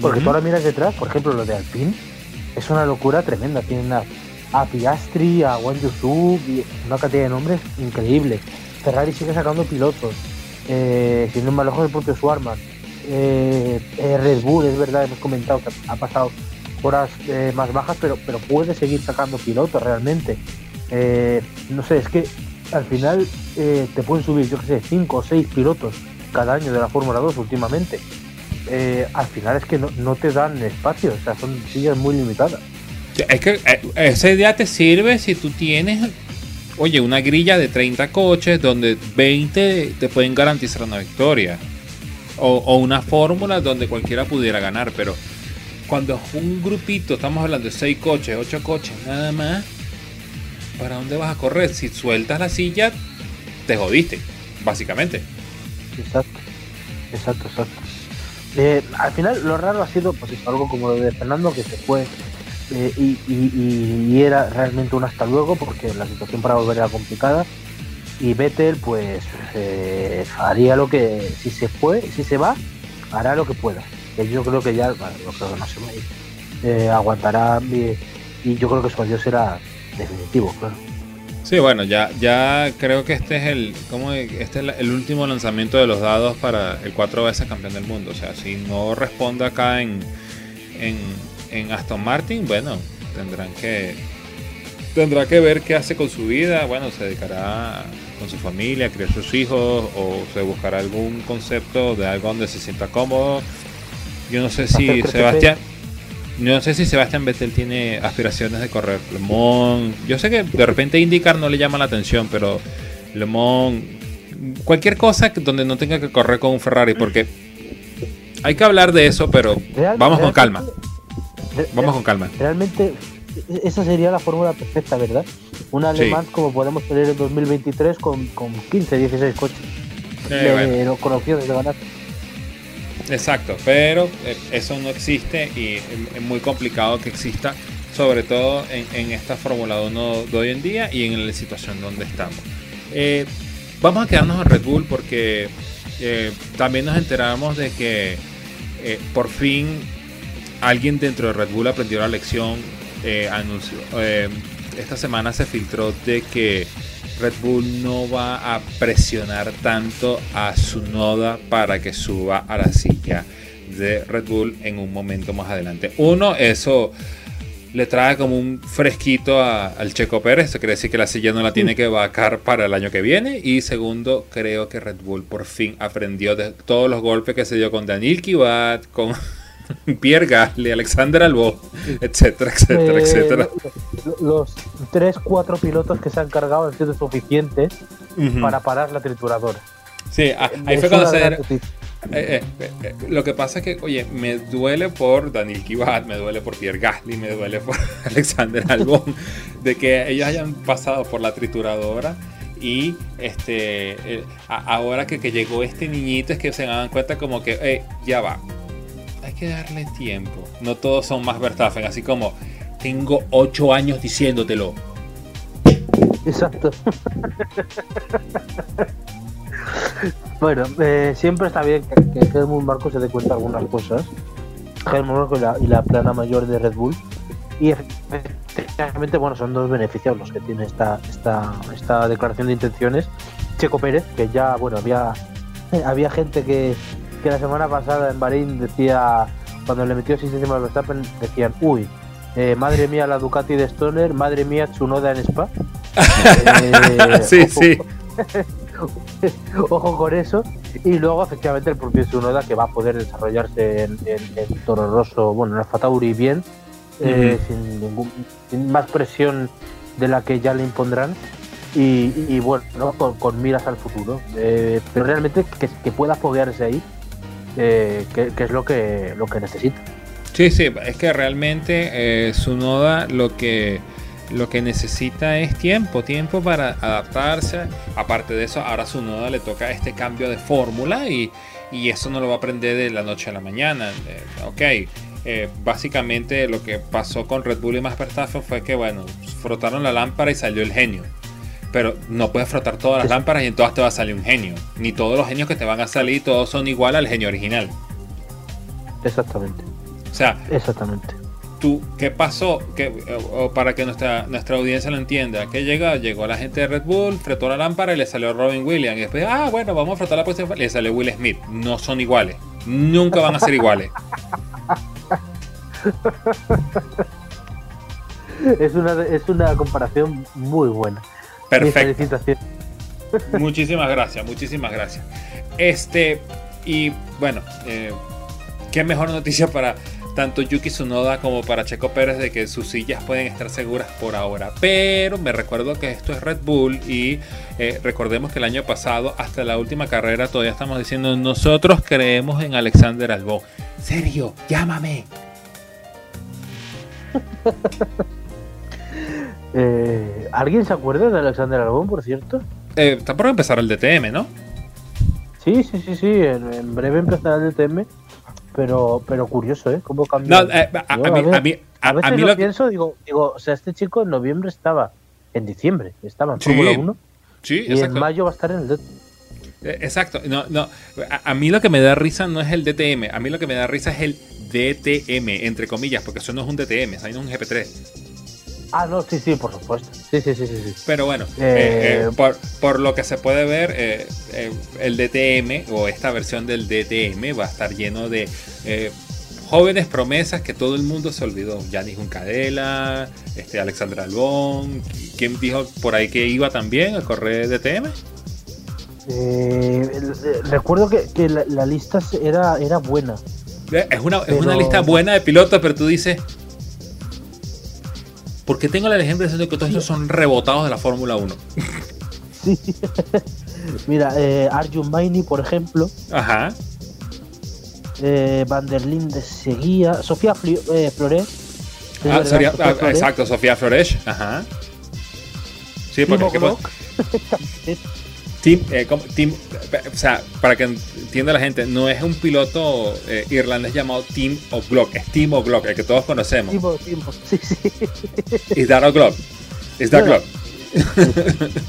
Porque tú ahora miras detrás, por ejemplo, lo de Alpine, es una locura tremenda. Tienen a, Piastri, a Wang Yusu, una cantidad de nombres increíble. Ferrari sigue sacando pilotos, eh, siendo más lejos del propio Swarman. Eh, eh, Red Bull, es verdad, hemos comentado que ha pasado horas eh, más bajas, pero, pero puede seguir sacando pilotos realmente. Eh, no sé, es que al final eh, te pueden subir, yo que sé, 5 o 6 pilotos cada año de la Fórmula 2 últimamente. al final es que no, te dan espacio, o sea, son sillas muy limitadas. Es que esa idea te sirve si tú tienes, oye, una grilla de 30 coches donde 20 te pueden garantizar una victoria. O una fórmula donde cualquiera pudiera ganar, pero cuando un grupito, estamos hablando de seis coches, ocho coches, nada más, ¿para dónde vas a correr? Si sueltas la silla, te jodiste, básicamente. Exacto, exacto, exacto. Eh, al final lo raro ha sido pues algo como lo de Fernando que se fue eh, y, era realmente un hasta luego porque la situación para volver era complicada y Vettel pues eh, haría lo que si se fue, si se va, hará lo que pueda que yo creo que ya, bueno, creo que no ir, eh, aguantará y, yo creo que su adiós será definitivo, claro. Sí, bueno, ya, ya creo que este es el, ¿cómo, este es el último lanzamiento de los dados para el cuatro veces campeón del mundo. O sea, si no responde acá en, en, en Aston Martin, bueno, tendrán que tendrá que ver qué hace con su vida. Bueno, se dedicará con su familia, a criar sus hijos o se buscará algún concepto de algo donde se sienta cómodo. Yo no sé si Sebastián yo no sé si Sebastián Vettel tiene aspiraciones de correr Le Mans. Yo sé que de repente indicar no le llama la atención, pero Le Mans, cualquier cosa donde no tenga que correr con un Ferrari, porque hay que hablar de eso, pero vamos con calma. Vamos con calma. Realmente esa sería la fórmula perfecta, ¿verdad? Un alemán como podemos tener en 2023 con, con 15, 16 coches. Eh, con opciones de ganar. Exacto, pero eh, eso no existe y es muy complicado que exista, sobre todo en, esta Fórmula 1 de hoy en día y en la situación donde estamos. Eh, vamos a quedarnos en Red Bull porque eh, también nos enteramos de que por fin alguien dentro de Red Bull aprendió la lección. anunció, esta semana se filtró de que Red Bull no va a presionar tanto a su noda para que suba a la silla de Red Bull en un momento más adelante. Uno, eso le trae como un fresquito al Checo Pérez. Eso quiere decir que la silla no la tiene que vacar para el año que viene. Y segundo, creo que Red Bull por fin aprendió de todos los golpes que se dio con Daniel Kivat, con Pierre Gasly, Alexander Albon, etcétera, etcétera, eh, etcétera. Los 3, 4 pilotos que se han cargado han sido suficientes para parar la trituradora. Sí, ah, ahí fue cuando se... Eh, eh, lo que pasa es que, oye, me duele por Daniel Kivat, me duele por Pierre Gasly, me duele por Alexander Albon, de que ellos hayan pasado por la trituradora y este ahora que, que, llegó este niñito es que se dan cuenta como que ya va que darle tiempo. No todos son más Verstappen, así como tengo ocho años diciéndotelo. Exacto. bueno, eh, siempre está bien que, Helmut Marco se dé cuenta de algunas cosas. Helmut Marco y la, plana mayor de Red Bull. Y efectivamente, bueno, son dos beneficios los que tiene esta, esta, esta declaración de intenciones. Checo Pérez, que ya, bueno, había, había gente que, que la semana pasada en Bahrein decía, cuando le metió 6 décimas Verstappen, decían, uy, eh, madre mía la Ducati de Stoner, madre mía Tsunoda en Spa. eh, sí, sí. ojo con eso. Y luego, efectivamente, el propio Tsunoda que va a poder desarrollarse en, Toro Rosso, bueno, en Alfa Tauri bien, eh, sin, ningún, sin más presión de la que ya le impondrán. Y, bueno, con, miras al futuro. Pero realmente que, que pueda foguearse ahí eh, que, es lo que, lo que necesita. Sí, sí, es que realmente eh, noda lo que, lo que necesita es tiempo, tiempo para adaptarse. Aparte de eso, ahora su noda le toca este cambio de fórmula y, eso no lo va a aprender de la noche a la mañana. Eh, ok, eh, básicamente lo que pasó con Red Bull y más Verstappen fue que, bueno, frotaron la lámpara y salió el genio pero no puedes frotar todas las lámparas y en todas te va a salir un genio. Ni todos los genios que te van a salir, todos son igual al genio original. Exactamente. O sea, exactamente. Tú, ¿qué pasó? o para que nuestra, nuestra audiencia lo entienda, ¿qué llegó? Llegó la gente de Red Bull, frotó la lámpara y le salió Robin Williams. Y después, ah, bueno, vamos a frotar la próxima. Le salió Will Smith. No son iguales. Nunca van a ser iguales. es, una, es una comparación muy buena. Perfecto. Muchísimas gracias, muchísimas gracias. Este, y bueno, eh, qué mejor noticia para tanto Yuki Tsunoda como para Checo Pérez de que sus sillas pueden estar seguras por ahora. Pero me recuerdo que esto es Red Bull y eh, recordemos que el año pasado, hasta la última carrera, todavía estamos diciendo nosotros creemos en Alexander Albon. Serio, llámame. Eh, ¿Alguien se acuerda de Alexander Albón, por cierto? Eh, está por empezar el DTM, ¿no? Sí, sí, sí, sí. En, breve empezará el DTM. Pero, pero curioso, ¿eh? ¿Cómo cambió? No, eh, a, mí, a, mí, a, veces lo, pienso, digo, digo, o sea, este chico en noviembre estaba, en diciembre estaba en Fórmula 1. Sí, y en mayo va a estar en el DTM. Eh, exacto, no, no. A, mí lo que me da risa no es el DTM, a mí lo que me da risa es el DTM, entre comillas, porque eso no es un DTM, eso no es un GP3. Ah, no, sí, sí, por supuesto. Sí, sí, sí, sí. sí. Pero bueno, Eh, eh, eh, por, por lo que se puede ver, eh, el DTM o esta versión del DTM va a estar lleno de jóvenes promesas que todo el mundo se olvidó. Yanis Juncadela, este, Alexandra Albón. ¿Quién dijo por ahí que iba también a correr DTM? Recuerdo que, que la, la lista era, era buena. Es una, es una lista buena de pilotos, pero tú dices. ¿Por qué tengo la leyenda diciendo que todos estos son rebotados de la Fórmula 1? Sí. Mira, eh, Arjun Maini, por ejemplo, Ajá. eh, Van der Linde seguía, Sofía Fli- eh, Flores. es Ah, sería- Sofía ah, Flores, exacto, Sofía Flores. Ajá. Sí, porque Timo ¿qué Glock, Team, eh, como- eh, o sea, para que entienda la gente, no es un piloto eh, irlandés llamado Team O'Glock, es Team O'Glock, el que todos conocemos. Timo, Timo, sí, sí. Is that O'Glock? Is that Bueno. Glock?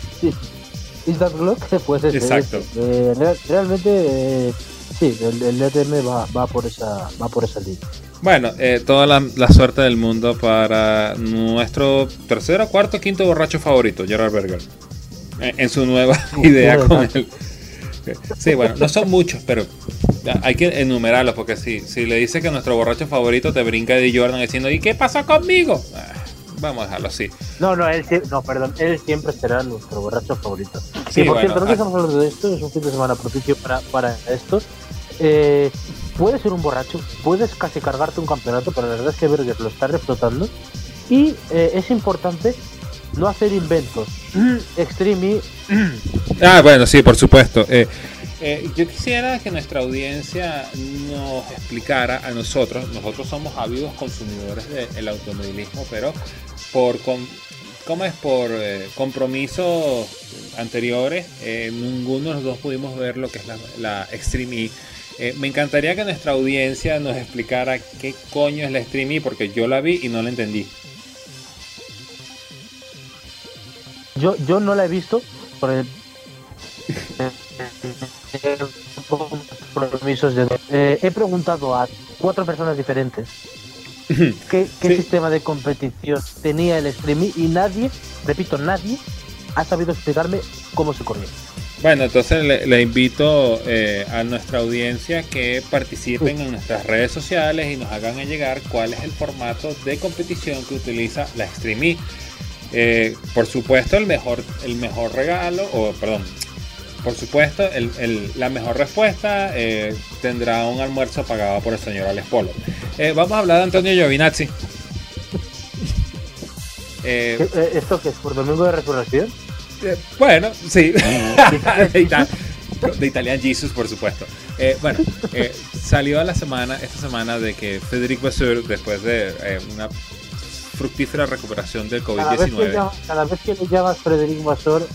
Is that Glock? Pues ese, Exacto. ese. Eh, real- realmente, eh, sí, el, el DTM va, va por esa va por esa línea. Bueno, eh, toda la, la suerte del mundo para nuestro tercero, cuarto, quinto borracho favorito, Gerard Berger. En su nueva idea de con el. Sí, bueno, no son muchos, pero hay que enumerarlos porque si, si le dice que nuestro borracho favorito te brinca de Jordan diciendo ¿y qué pasó conmigo? Ah, vamos a dejarlo así. No, no, él, no, perdón, él siempre será nuestro borracho favorito. Sí, y por bueno, cierto, no ah. que estamos hablando de esto, es un fin de semana propicio para, para esto. Eh, puedes ser un borracho, puedes casi cargarte un campeonato, pero la verdad es que Berger lo está reflotando. Y eh, es importante no hacer inventos. Extreme Ah, bueno, sí, por supuesto. Eh, eh, yo quisiera que nuestra audiencia nos explicara a nosotros, nosotros somos ávidos consumidores del automovilismo, pero por com- ¿cómo es? Por eh, compromisos anteriores, eh, ninguno de los dos pudimos ver lo que es la, la Extreme E. Eh, me encantaría que nuestra audiencia nos explicara qué coño es la Extreme E, porque yo la vi y no la entendí. Yo, yo no la he visto por el compromisos de Eh, he preguntado a cuatro personas diferentes qué, qué Sí. sistema de competición tenía el streaming y nadie, repito, nadie ha sabido explicarme cómo se corría. Bueno, entonces le, le invito eh, a nuestra audiencia que participen en nuestras redes sociales y nos hagan llegar cuál es el formato de competición que utiliza la E. Eh, por supuesto, el mejor, el mejor regalo, o perdón, por supuesto, el- el- la mejor respuesta eh, tendrá un almuerzo pagado por el señor Alex Polo. Eh, vamos a hablar de Antonio Giovinazzi. ¿Qué- eh, ¿Esto qué es? ¿Por Domingo de Resurrección? bueno, sí. de, Ita- de Italian Jesus, por supuesto. Bueno, salió a la semana, esta semana, de que Federic Vasseur, después de una fructífera recuperación del Cada vez, que COVID-19, llamas, cada vez que le llamas Frederic Vassor,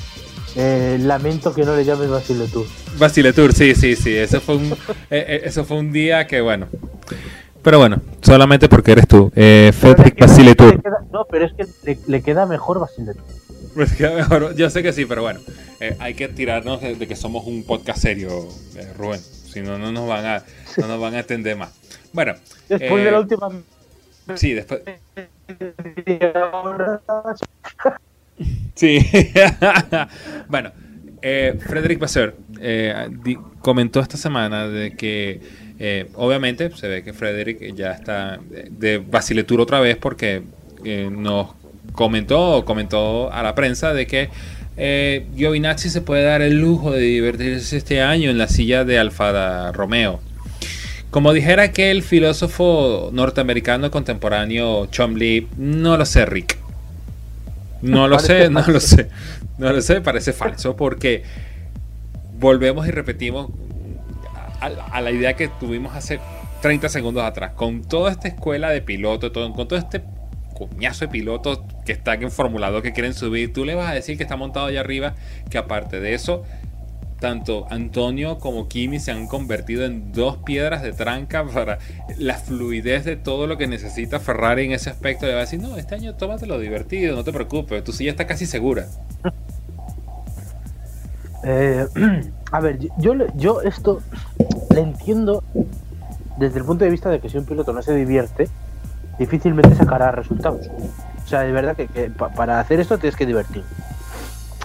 eh, lamento que no le llames Basile tú. Basile Tour, sí, sí, sí. Eso fue un, eh, eh, eso fue un día que, bueno. Pero bueno, solamente porque eres tú. Eh, Basile Tour. No, pero es que le, le queda mejor Basile tú. Pues queda mejor. Yo sé que sí, pero bueno, eh, hay que tirarnos de, de que somos un podcast serio, eh, Rubén. Si no, no nos van a, no nos van a entender más. Bueno, Después de la última sí, después. Sí. bueno, eh, Frederick Vasseur eh, comentó esta semana de que eh, obviamente se ve que Frederick ya está de, de Basile Tour otra vez porque nos comentó comentó a la prensa de que Giovinazzi se puede dar el lujo de divertirse este año en la silla de Alfa Romeo. Como dijera aquel filósofo norteamericano contemporáneo Chomley, no lo sé, Rick. No lo sé, no lo sé. No lo sé, parece falso porque volvemos y repetimos a, a la idea que tuvimos hace 30 segundos atrás. Con toda esta escuela de pilotos, todo, con todo este coñazo de pilotos que están en Fórmula 2 que quieren subir, tú le vas a decir que está montado allá arriba, que aparte de eso, tanto Antonio como Kimi se han convertido en dos piedras de tranca para la fluidez de todo lo que necesita Ferrari en ese aspecto. Le va a decir, no, este año tómatelo divertido, no te preocupes, tu silla está casi segura. Eh, a ver, yo- yo, esto le entiendo desde el punto de vista de que si un piloto no se divierte, difícilmente sacará resultados. O sea, es verdad que, que pa- para hacer esto tienes que divertir.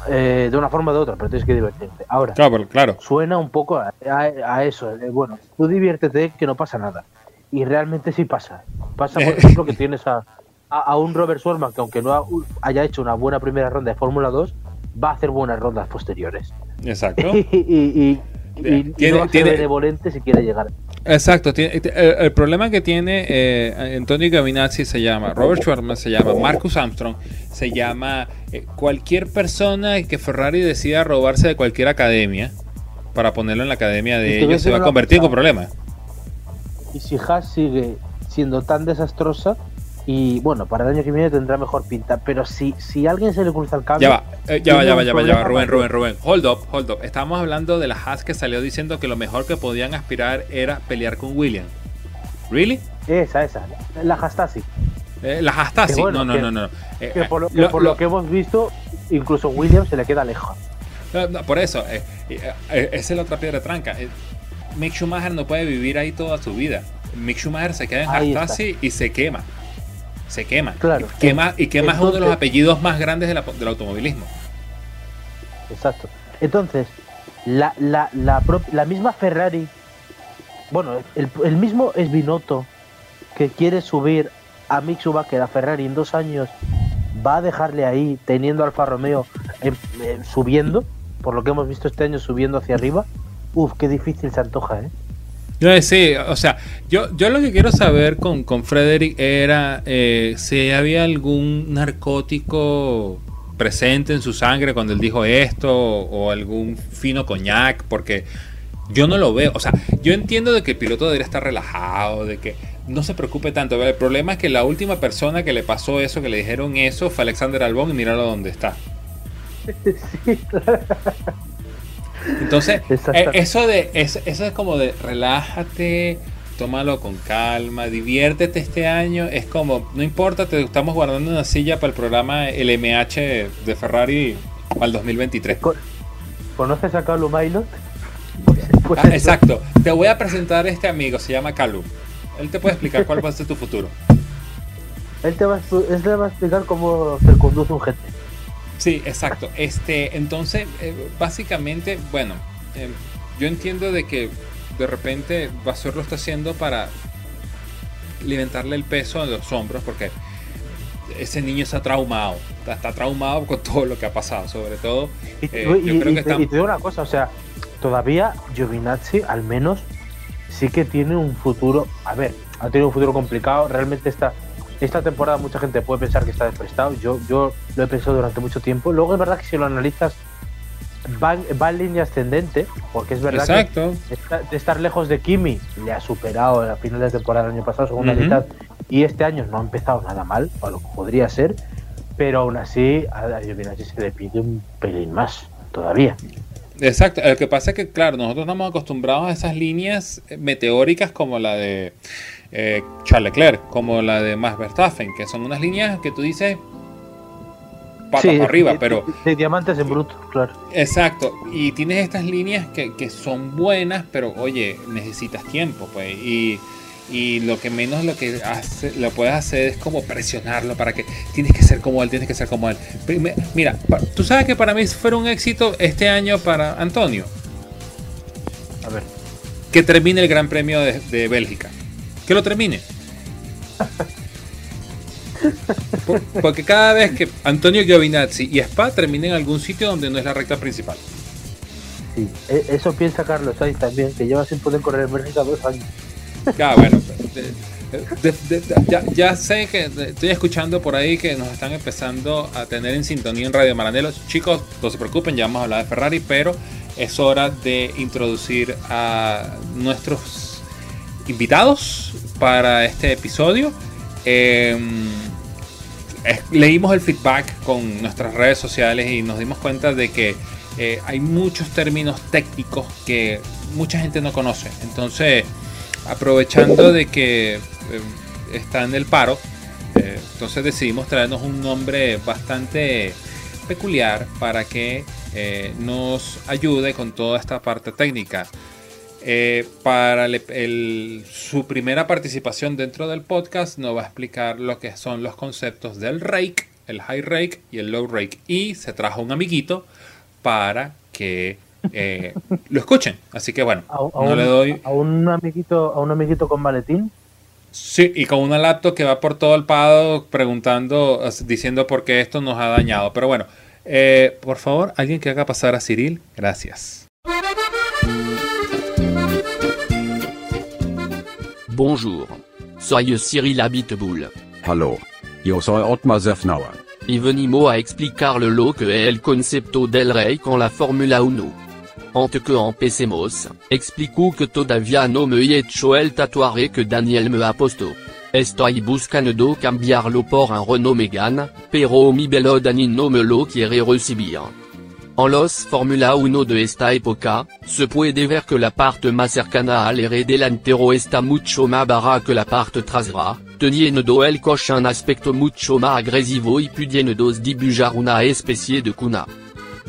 Eh, de una forma o de otra, pero tienes que divertirte. Ahora, Claro, suena un poco a, a- a eso. eh, bueno, tú diviértete que no pasa nada. Y realmente sí pasa. Pasa, por ejemplo, que tienes a, a, un Robert Schwarman que aunque no ha- haya hecho una buena primera ronda de Fórmula 2, va a hacer buenas rondas posteriores. Exacto. y, y, y- y Tiene- no va a ser tiene- benevolente si quiere llegar. Exacto. tiene- el, el problema que tiene eh, Antonio Giovinazzi se llama Robert Schwarman, se llama Marcus Armstrong, se llama eh, cualquier persona que Ferrari decida robarse de cualquier academia para ponerlo en la academia de ellos se va a convertir en un problema. Y si Haas sigue siendo tan desastrosa, y bueno, para el año que viene tendrá mejor pinta, pero si, si a alguien se le cruza el cambio. Ya va, eh, ya va, ya va, ya va, ya va, Rubén. Rubén, Rubén. Hold up, hold up. Estamos hablando de la Haas que salió diciendo que lo mejor que podían aspirar era pelear con William. ¿Really? Esa, esa, la Hastasi. Eh, la así. bueno, no, no, no, no. Eh, Que por, lo, que lo- por lo lo- que hemos visto, incluso Williams se le queda lejos. No, no, por eso, eh, eh, eh, esa es la otra piedra tranca. Eh, Mick Schumacher no puede vivir ahí toda su vida. Mick Schumacher se queda en. Hastasi y se quema. Se quema. Claro. Y quema, y quema es uno de los apellidos más grandes de la- del automovilismo. Exacto. Entonces, la, la, la, misma Ferrari, bueno, el, el mismo es Binotto que quiere subir a Mick Schumacher a Ferrari en dos años, va a dejarle ahí teniendo Alfa Romeo em- em, subiendo, por lo que hemos visto este año subiendo hacia arriba. Uf, qué difícil se antoja, ¿eh? No, sí, o sea, yo, yo lo que quiero saber con, con Frederick era eh, si había algún narcótico presente en su sangre cuando él dijo esto o algún fino coñac, porque yo no lo veo. O sea, yo entiendo de que el piloto debería estar relajado, de que no se preocupe tanto. pero El problema es que la última persona que le pasó eso, que le dijeron eso, fue Alexander Albón y míralo dónde está. Sí, Entonces, eh, eso de es- eso es como de relájate, tómalo con calma, diviértete este año. Es como, no importa, te estamos guardando una silla para el programa LMH de Ferrari para el 2023. Con- ¿Conoces a Carlo Mailot? Pues Ah, eso. exacto. Te voy a presentar a este amigo, se llama Calum. Él te puede explicar cuál va a ser tu futuro. Él te va, a, él te va a explicar cómo se conduce un GT. Sí, exacto. Este, entonces, eh, básicamente, bueno, eh, yo entiendo de que de repente Basur lo está haciendo para levantarle el peso a los hombros, porque ese niño está traumado, está, está traumado con todo lo que ha pasado, sobre todo. Y, Eh, y- yo y- creo que y te- está- y te digo una cosa, o sea, todavía Giovinazzi al menos sí que tiene un futuro, a ver, ha tenido un futuro complicado, realmente esta, esta temporada mucha gente puede pensar que está desprestado, yo, yo lo he pensado durante mucho tiempo, luego es verdad que si lo analizas va, en- va en línea ascendente, porque es verdad Exacto. que de estar lejos de Kimi le ha superado a final de temporada del año pasado, segunda Ujú. mitad, y este año no ha empezado nada mal, o lo que podría ser, pero aún así a Giovinazzi se le pide un pelín más todavía. Exacto, lo que pasa es que, claro, nosotros estamos acostumbrados a esas líneas meteóricas como la de eh, Charles Leclerc, como la de Max Verstappen, que son unas líneas que tú dices pata para arriba, de- pero De, de diamantes en bruto, claro. exacto, y tienes estas líneas que, que son buenas, pero oye, necesitas tiempo, pues, y, y lo que menos lo que hace, lo puedes hacer es como presionarlo para que tienes que ser como él, tienes que ser como él. Mira, tú sabes que para mí fue un éxito este año para Antonio A ver. que termine el Gran Premio de, de Bélgica. Que lo termine. Por- porque cada vez que Antonio Giovinazzi y Spa terminen en algún sitio donde no es la recta principal. Sí. E- Eso piensa Carlos Sainz también, que lleva sin poder correr en Bélgica dos años. Ya, bueno, de- de- de- de- ya, ya sé que estoy escuchando por ahí que nos están empezando a tener en sintonía en Radio Maranelos. Chicos, no se preocupen, ya vamos a hablar de Ferrari, pero es hora de introducir a nuestros invitados para este episodio. Es- leímos el feedback con nuestras redes sociales y nos dimos cuenta de que eh, hay muchos términos técnicos que mucha gente no conoce. Entonces, aprovechando de que eh, está en el paro, eh, entonces decidimos traernos un nombre bastante peculiar para que eh, nos ayude con toda esta parte técnica. Eh, para su primera participación dentro del podcast nos va a explicar lo que son los conceptos del rake, el high rake y el low rake. Y se trajo un amiguito para que eh, lo escuchen. Así que bueno, no le doy. A un amiguito, a un amiguito con maletín. Sí, y con una laptop que va por todo el pado preguntando, diciendo por qué esto nos ha dañado. Pero bueno, eh, por favor, alguien que haga pasar a Cyril. Gracias. Bonjour. Soy Cyril Habitbull. Hallo. Yo soy Otmar Zefnauer. Y venimos a explicar lo que es el concepto del rey con la Fórmula 1. Ante que empecemos, explico que todavía no me he hecho el tatuaje que Daniel me ha puesto. Estoy buscando cambiarlo por un Renault Megane, pero mi belo Dani no me lo quiere recibir. En los Fórmula 1 de esta época, se puede ver que la parte más cercana al eje delantero está mucho más barra que la parte trasera, teniendo el coche un aspecto mucho más agresivo y pudiendo dibujar una especie de cuna.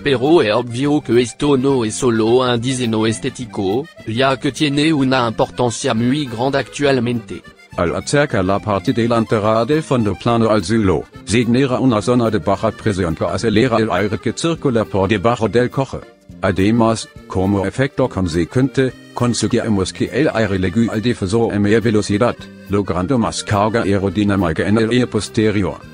Pero es obvio que esto no es solo un diseño estético, ya que tiene una importancia muy grande actualmente. Al acerca la parte delantera del fondo plano al suelo, genera una zona de baja presión que acelera el aire que circula por debajo del coche. Además, como efecto consecuente, conseguimos que el aire llegue al difusor a mayor velocidad, logrando más carga aerodinámica en el aire posterior.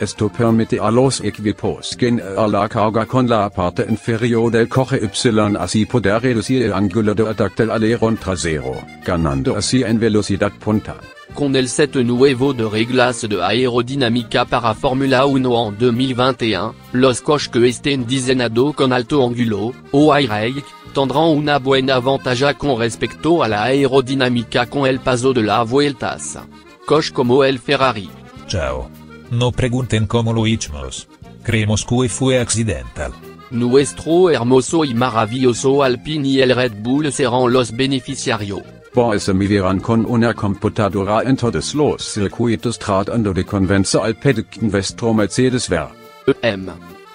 Esto permite a los equipos a la carga con la parte inferior del coche Y así poder reducir el ángulo de ataque del alerón trasero, ganando así en velocidad punta. Con el set nuevo de reglas de aerodinámica para Fórmula 1 en 2021, los coches que estén diseñados con alto ángulo, o high tendrán una buena ventaja con respecto a la aerodinámica con el paso de las vueltas. Coches como el Ferrari. Ciao. No pregunten cómo lo hicimos. Creemos que fue accidental. Nuestro hermoso y maravilloso Alpine y el Red Bull serán los beneficiarios. Por se midieran con una computadora en todos los circuitos tratando de convencer al pedicin vuestro Mercedes ver. EM.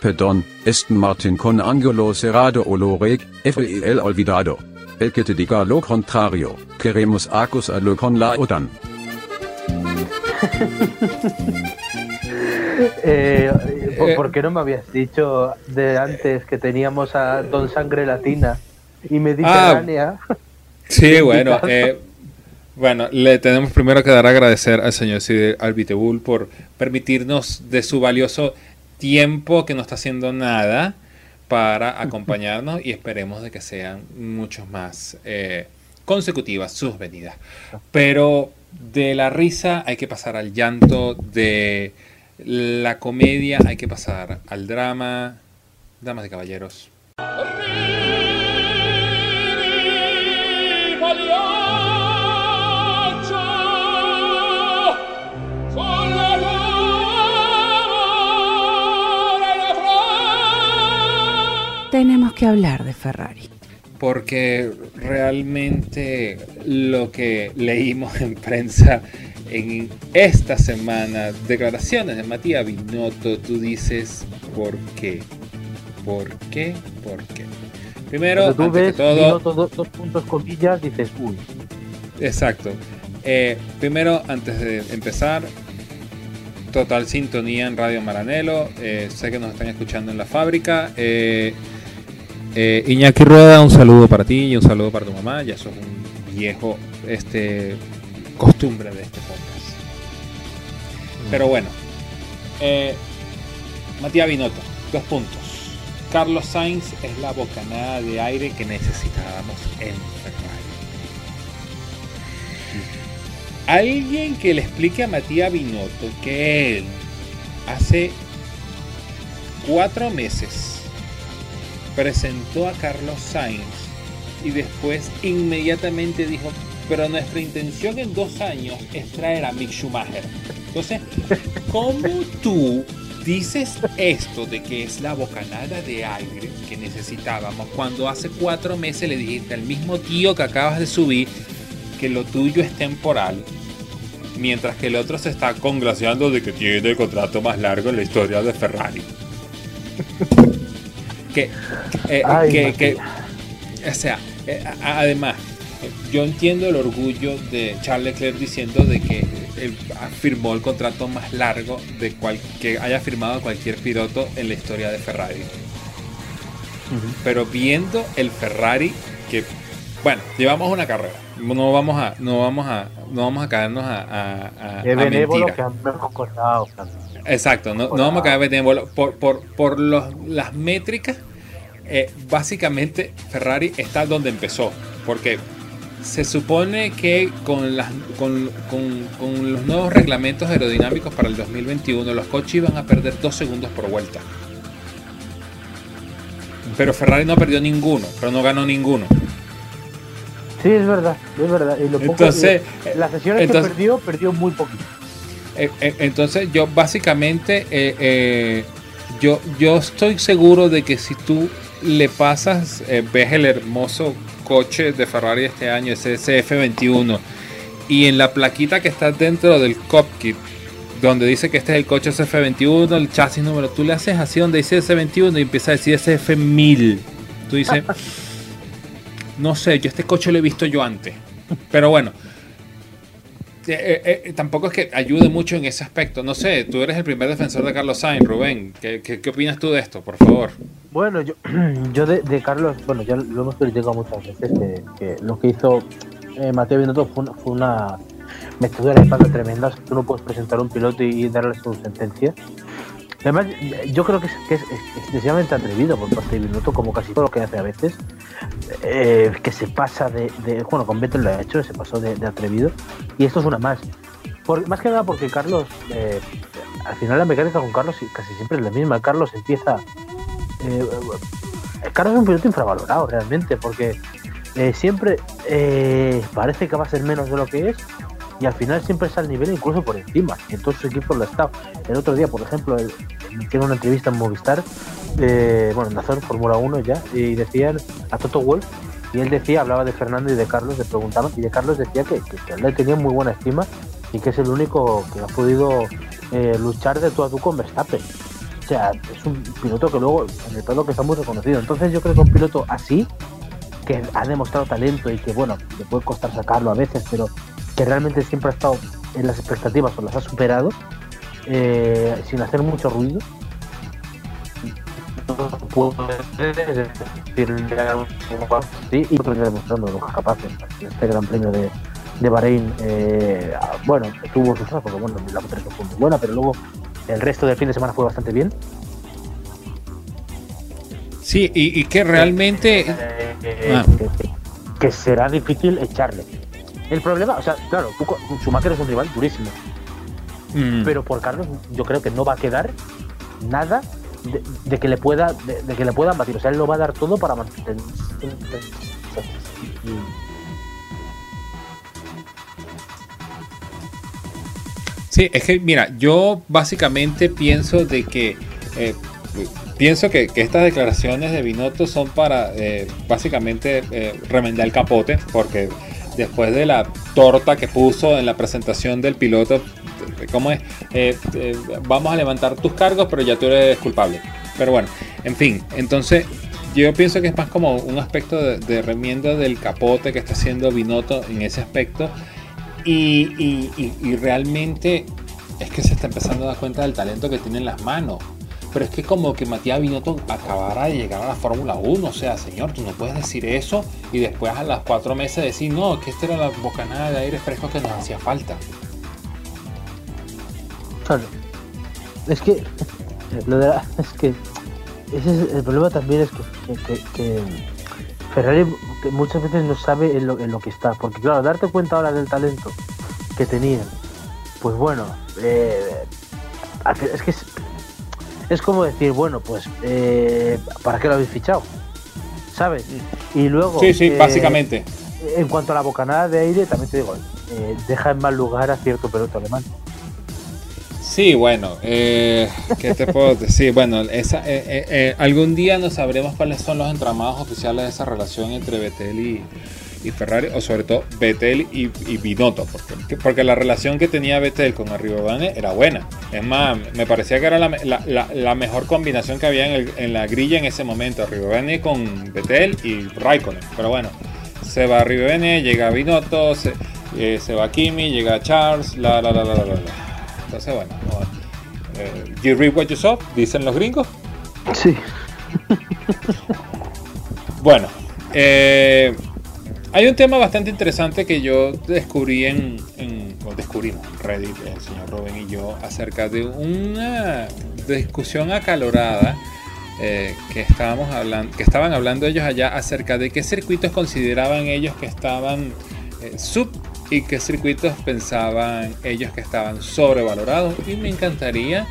Perdón, Aston Martin con ángulo cerrado o lo reg, FEL olvidado. El que te diga lo contrario, queremos acusarlo con la OTAN. Eh, eh, ¿Por qué no me habías dicho de antes que teníamos a Don Sangre Latina y Mediterránea? Ah, sí, bueno, eh, bueno, le tenemos primero que dar a agradecer al señor Albitebul por permitirnos de su valioso tiempo que no está haciendo nada para acompañarnos y esperemos de que sean muchos más consecutivas sus venidas. Pero de la risa hay que pasar al llanto de la comedia hay que pasar al drama. Damas y caballeros. Tenemos que hablar de Ferrari. Porque realmente lo que leímos en prensa en esta semana, declaraciones de Matías Binotto, tú dices por qué. ¿Por qué? ¿Por qué? Primero, tú ves todo, dos, puntos comillas, dices uy. Exacto. Eh, primero, antes de empezar, total sintonía en Radio Maranelo. Eh, sé que nos están escuchando en la fábrica. Eh, Iñaki Rueda, un saludo para ti y un saludo para tu mamá. Ya sos un viejo este, costumbre de este podcast. Pero bueno, eh, Matías Binotto, dos puntos. Carlos Sainz es la bocanada de aire que necesitábamos en Ferrari. Alguien que le explique a Matías Binotto que él hace cuatro meses presentó a Carlos Sainz y después inmediatamente dijo pero nuestra intención en dos años es traer a Mick Schumacher. Entonces, ¿cómo tú dices esto de que es la bocanada de aire que necesitábamos cuando hace cuatro meses le dijiste al mismo tío que acabas de subir que lo tuyo es temporal? Mientras que el otro se está congraciando de que tiene el contrato más largo en la historia de Ferrari. que, eh, que, que, o sea, eh, además, yo entiendo el orgullo de Charles Leclerc diciendo de que él firmó el contrato más largo de cual, que haya firmado cualquier piloto en la historia de Ferrari. Pero viendo el Ferrari que, bueno, llevamos una carrera, no vamos a, no vamos a, no vamos a caernos a, a, a, Qué a benévolo mentira. que han Fran. Exacto, no, no vamos a caer benévolo. Por, por, por los- las métricas, eh, básicamente Ferrari está donde empezó. Porque se supone que con, las, con, con- con los nuevos reglamentos aerodinámicos para el 2021, los coches iban a perder dos segundos por vuelta. Pero Ferrari no perdió ninguno, pero no ganó ninguno. Sí, es verdad, es verdad. Y lo poco- Entonces, las sesiones entonces- que perdió, perdió muy poquito. Eh, eh, entonces yo básicamente eh, eh, yo, yo estoy seguro de que si tú le pasas, eh, ves el hermoso coche de Ferrari este año, ese SF21, y en la plaquita que está dentro del cockpit, donde dice que este es el coche SF21, el chasis número, tú le haces así donde dice SF21 y empieza a decir SF1000. Tú dices, no sé, yo este coche lo he visto yo antes. Pero bueno, eh, eh, eh, tampoco es que ayude mucho en ese aspecto. No sé, tú eres el primer defensor de Carlos Sainz, Rubén. ¿Qué, qué, qué opinas tú de esto, por favor? Bueno, yo, yo de, Carlos, bueno, ya lo hemos criticado muchas veces, que, que lo que hizo eh, Mateo Binotto fue una, fue una metedura de pata tremenda. Tú no puedes presentar a un piloto y, y darle su sentencia. Además, yo creo que es, que es excesivamente atrevido por parte de Binotto, como casi todo lo que hace a veces, eh, que se pasa de, de- Bueno, con Vettel lo ha hecho, se pasó de, de atrevido, y esto es una más. Por- más que nada porque Carlos, eh, al final la mecánica con Carlos casi siempre es la misma. Carlos empieza eh, Carlos es un piloto infravalorado realmente, porque eh, siempre eh, parece que va a ser menos de lo que es y al final siempre está al nivel incluso por encima. Y en todos sus equipos lo está. El otro día, por ejemplo, el- tiene una entrevista en Movistar, eh, bueno, en la zona Fórmula 1 ya, y decían a Toto Wolff, y él decía, hablaba de Fernando y de Carlos, le preguntaban, y de Carlos decía que, que, él tenía muy buena estima y que es el único que ha podido eh, luchar de tú a tú con Verstappen. O sea, es un piloto que luego en el paddock está muy reconocido. Entonces yo creo que un piloto así, que ha demostrado talento y que bueno, le puede costar sacarlo a veces, pero que realmente siempre ha estado en las expectativas o las ha superado, eh, sin hacer mucho ruido. Sí, y otro día demostrando lo que es capaz en este gran premio de, de Bahrein. eh, bueno, tuvo sus porque bueno, la otra fue muy buena, pero luego el resto del fin de semana fue bastante bien. Sí, y, y que realmente... Eh, Ah. que, que será difícil echarle. El problema, o sea, claro, Schumacher es un rival durísimo, mm, pero por Carlos yo creo que no va a quedar nada de, de que le pueda de, de que le puedan batir. O sea, él lo va a dar todo para mantener. Sí, es que mira, yo básicamente pienso de que eh, pienso que, estas declaraciones de Binotto son para eh, básicamente eh, remendar el capote, porque después de la torta que puso en la presentación del piloto, ¿cómo es? Eh, vamos a levantar tus cargos, pero ya tú eres culpable. Pero bueno, en fin, entonces yo pienso que es más como un aspecto de, de remienda del capote que está haciendo Binotto en ese aspecto. Y, realmente es que se está empezando a dar cuenta del talento que tiene en las manos. Pero es que como que Matías Binotto acabara de llegar a la Fórmula 1. O sea, señor, tú no puedes decir eso y después a las cuatro meses decir, no, que esta era la bocanada de aire fresco que nos hacía falta. Claro. Es que lo de la- es que ese es el problema también es que Ferrari que muchas veces no sabe en lo, en lo que está. Porque claro, darte cuenta ahora del talento que tenían, pues bueno, eh, es que es, es como decir, bueno, pues eh, ¿para qué lo habéis fichado? ¿Sabes? Y luego... Sí, sí, eh, básicamente. En cuanto a la bocanada de aire, también te digo, deja en mal lugar a cierto piloto alemán. Sí, bueno, eh, ¿qué te puedo decir? Bueno, esa, eh, eh, eh, algún día nos sabremos cuáles son los entramados oficiales de esa relación entre Vettel y, Ferrari, o sobre todo Vettel y, y Binotto, porque, porque la relación que tenía Vettel con Arribavane era buena. Es más, me parecía que era la, me- la- la- la mejor combinación que había en, el- en la grilla en ese momento, Arribavane con Vettel y Raikkonen. Pero bueno, se va Rivene, llega Binotto, se, eh, se va Kimi, llega Charles, la la la la la la. Entonces, bueno, eh, you reap what you sow, dicen los gringos. Sí. Bueno, eh, hay un tema bastante interesante que yo descubrí en, en o descubrimos en Reddit, el señor Rubén y yo, acerca de una discusión acalorada eh, que estábamos hablando, que estaban hablando ellos allá acerca de qué circuitos consideraban ellos que estaban eh, sub y qué circuitos pensaban ellos que estaban sobrevalorados. Y me encantaría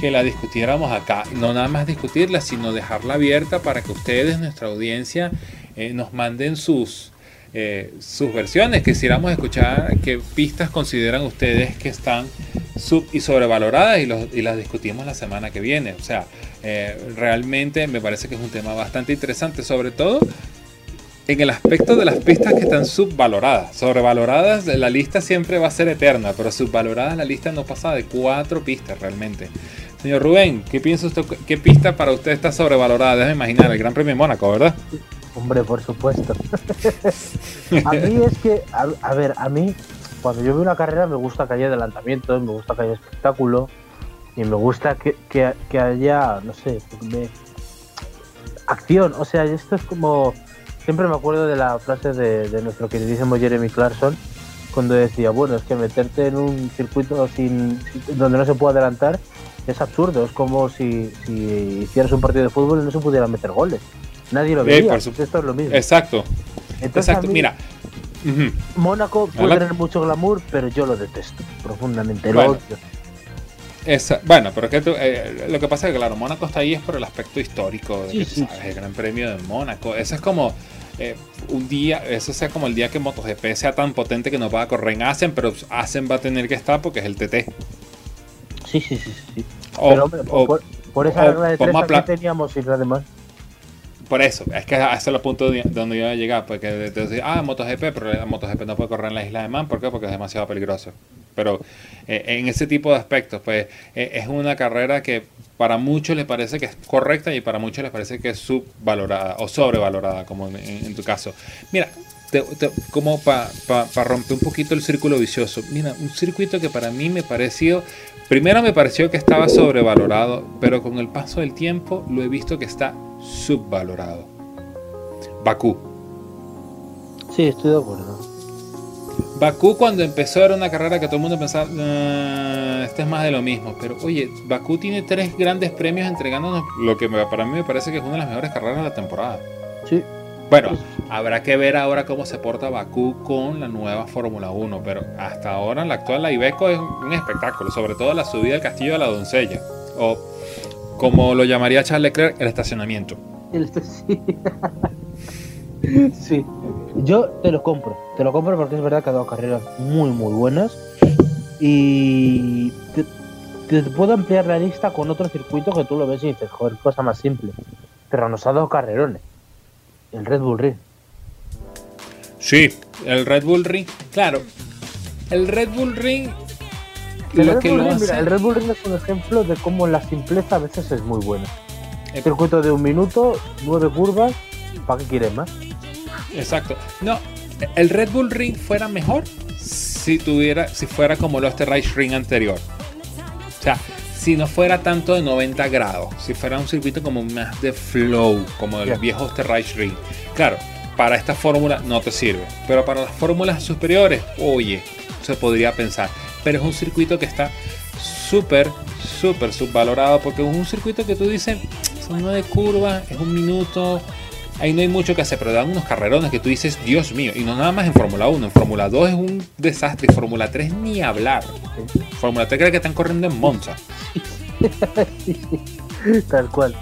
que la discutiéramos acá. No nada más discutirla, sino dejarla abierta para que ustedes, nuestra audiencia, eh, nos manden sus, eh, sus versiones. Quisiéramos escuchar qué pistas consideran ustedes que están sub y sobrevaloradas y, los- y las discutimos la semana que viene. O sea, eh, realmente me parece que es un tema bastante interesante, sobre todo en el aspecto de las pistas que están subvaloradas. Sobrevaloradas, la lista siempre va a ser eterna, pero subvaloradas la lista no pasa de cuatro pistas realmente. Señor Rubén, ¿qué piensa usted? ¿Qué pista para usted está sobrevalorada? Déjame imaginar, el Gran Premio de Mónaco, ¿verdad? Hombre, por supuesto. a mí es que, a, ver, a mí, cuando yo veo una carrera me gusta que haya adelantamientos, me gusta que haya espectáculo y me gusta que, que- que haya, no sé, acción. O sea, esto es como. Siempre me acuerdo de la frase de, de nuestro queridísimo Jeremy Clarkson cuando decía, bueno, es que meterte en un circuito sin donde no se puede adelantar es absurdo. Es como si, si hicieras un partido de fútbol y no se pudieran meter goles. Nadie lo Eh, por supuesto. Esto es lo mismo. Exacto, Entonces, exacto. mí, Mira, Mónaco puede Adelante. tener mucho glamour, pero yo lo detesto profundamente. Bueno. Lo odio. Esa- bueno, pero es que tú- eh, lo que pasa es que, claro, Mónaco está ahí es por el aspecto histórico de Sí, que tú sí, sabes, el Gran Premio de Mónaco. Eso es como eh, un día, eso sea como el día que MotoGP sea tan potente que no pueda correr en Asen, pero Asen va a tener que estar porque es el TT. Sí, sí, sí. sí. O- pero hombre, o- por, por esa o regla de tres pla- teníamos y además. Por eso, es que ese es el punto de- donde yo iba a llegar, porque de- de decir, ah, MotoGP, pero la MotoGP no puede correr en la isla de Man, ¿por qué? Porque es demasiado peligroso. Pero eh, en ese tipo de aspectos, pues eh, es una carrera que para muchos les parece que es correcta y para muchos les parece que es subvalorada o sobrevalorada, como en, en- tu caso. Mira, te- como para romper un poquito el círculo vicioso, mira, un circuito que para mí me pareció, primero me pareció que estaba sobrevalorado, pero con el paso del tiempo lo he visto que está subvalorado. Bakú. Sí, estoy de acuerdo. Bakú cuando empezó era una carrera que todo el mundo pensaba, "Ah, este es más de lo mismo. Pero oye, Bakú tiene tres grandes premios entregándonos lo que para mí me parece que es una de las mejores carreras de la temporada. Sí. Bueno, habrá que ver ahora cómo se porta Bakú con la nueva Fórmula 1, pero hasta ahora la actual la Ibeco es un espectáculo, sobre todo la subida al castillo de la doncella, o como lo llamaría Charles Leclerc, el estacionamiento. El- Sí. sí. Yo te lo compro. Te lo compro porque es verdad que ha dado carreras muy, muy buenas. Y te, te puedo ampliar la lista con otro circuito que tú lo ves y dices, joder, cosa más simple. Pero nos ha dado carrerones. El Red Bull Ring. Sí, el Red Bull Ring, claro, el Red Bull Ring El lo Red, que Bull lo Ring, hace- mira, el Red Bull Ring es un ejemplo de cómo la simpleza a veces es muy buena. Eh, Circuito de un minuto, nueve curvas, ¿para qué quieres más? Exacto. No, el Red Bull Ring fuera mejor si tuviera, si fuera como los Race Ring anterior. O sea, si no fuera tanto de 90 grados, si fuera un circuito como más de flow, como el Ya. viejo Race Ring. Claro, para esta fórmula no te sirve, pero para las fórmulas superiores, oye, se podría pensar. Pero es un circuito que está súper, súper subvalorado porque es un circuito que tú dices, son nueve curvas, es un minuto, ahí no hay mucho que hacer, pero dan unos carrerones que tú dices, Dios mío, y no nada más en Fórmula 1, en Fórmula 2 es un desastre, y Fórmula 3 ni hablar. Fórmula 3 creo que están corriendo en Monza. Tal cual.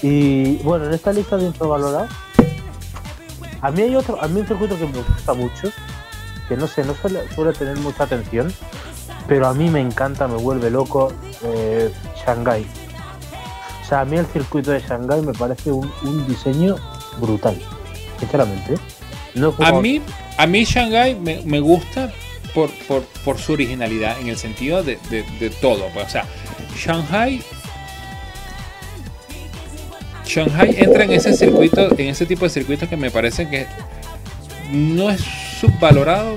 Y bueno, en esta lista de infravalorados, a mí hay otro, a mí un circuito que me gusta mucho, que no sé, no suele, tener mucha atención, pero a mí me encanta, me vuelve loco, eh, Shanghái. O sea, a mí el circuito de Shanghái me parece un diseño brutal, sinceramente. No A mí, a mí Shanghai me, me gusta por, por, por su originalidad en el sentido de, de- de todo. O sea, Shanghai. Shanghai entra en ese circuito, en ese tipo de circuitos que me parece que no es subvalorado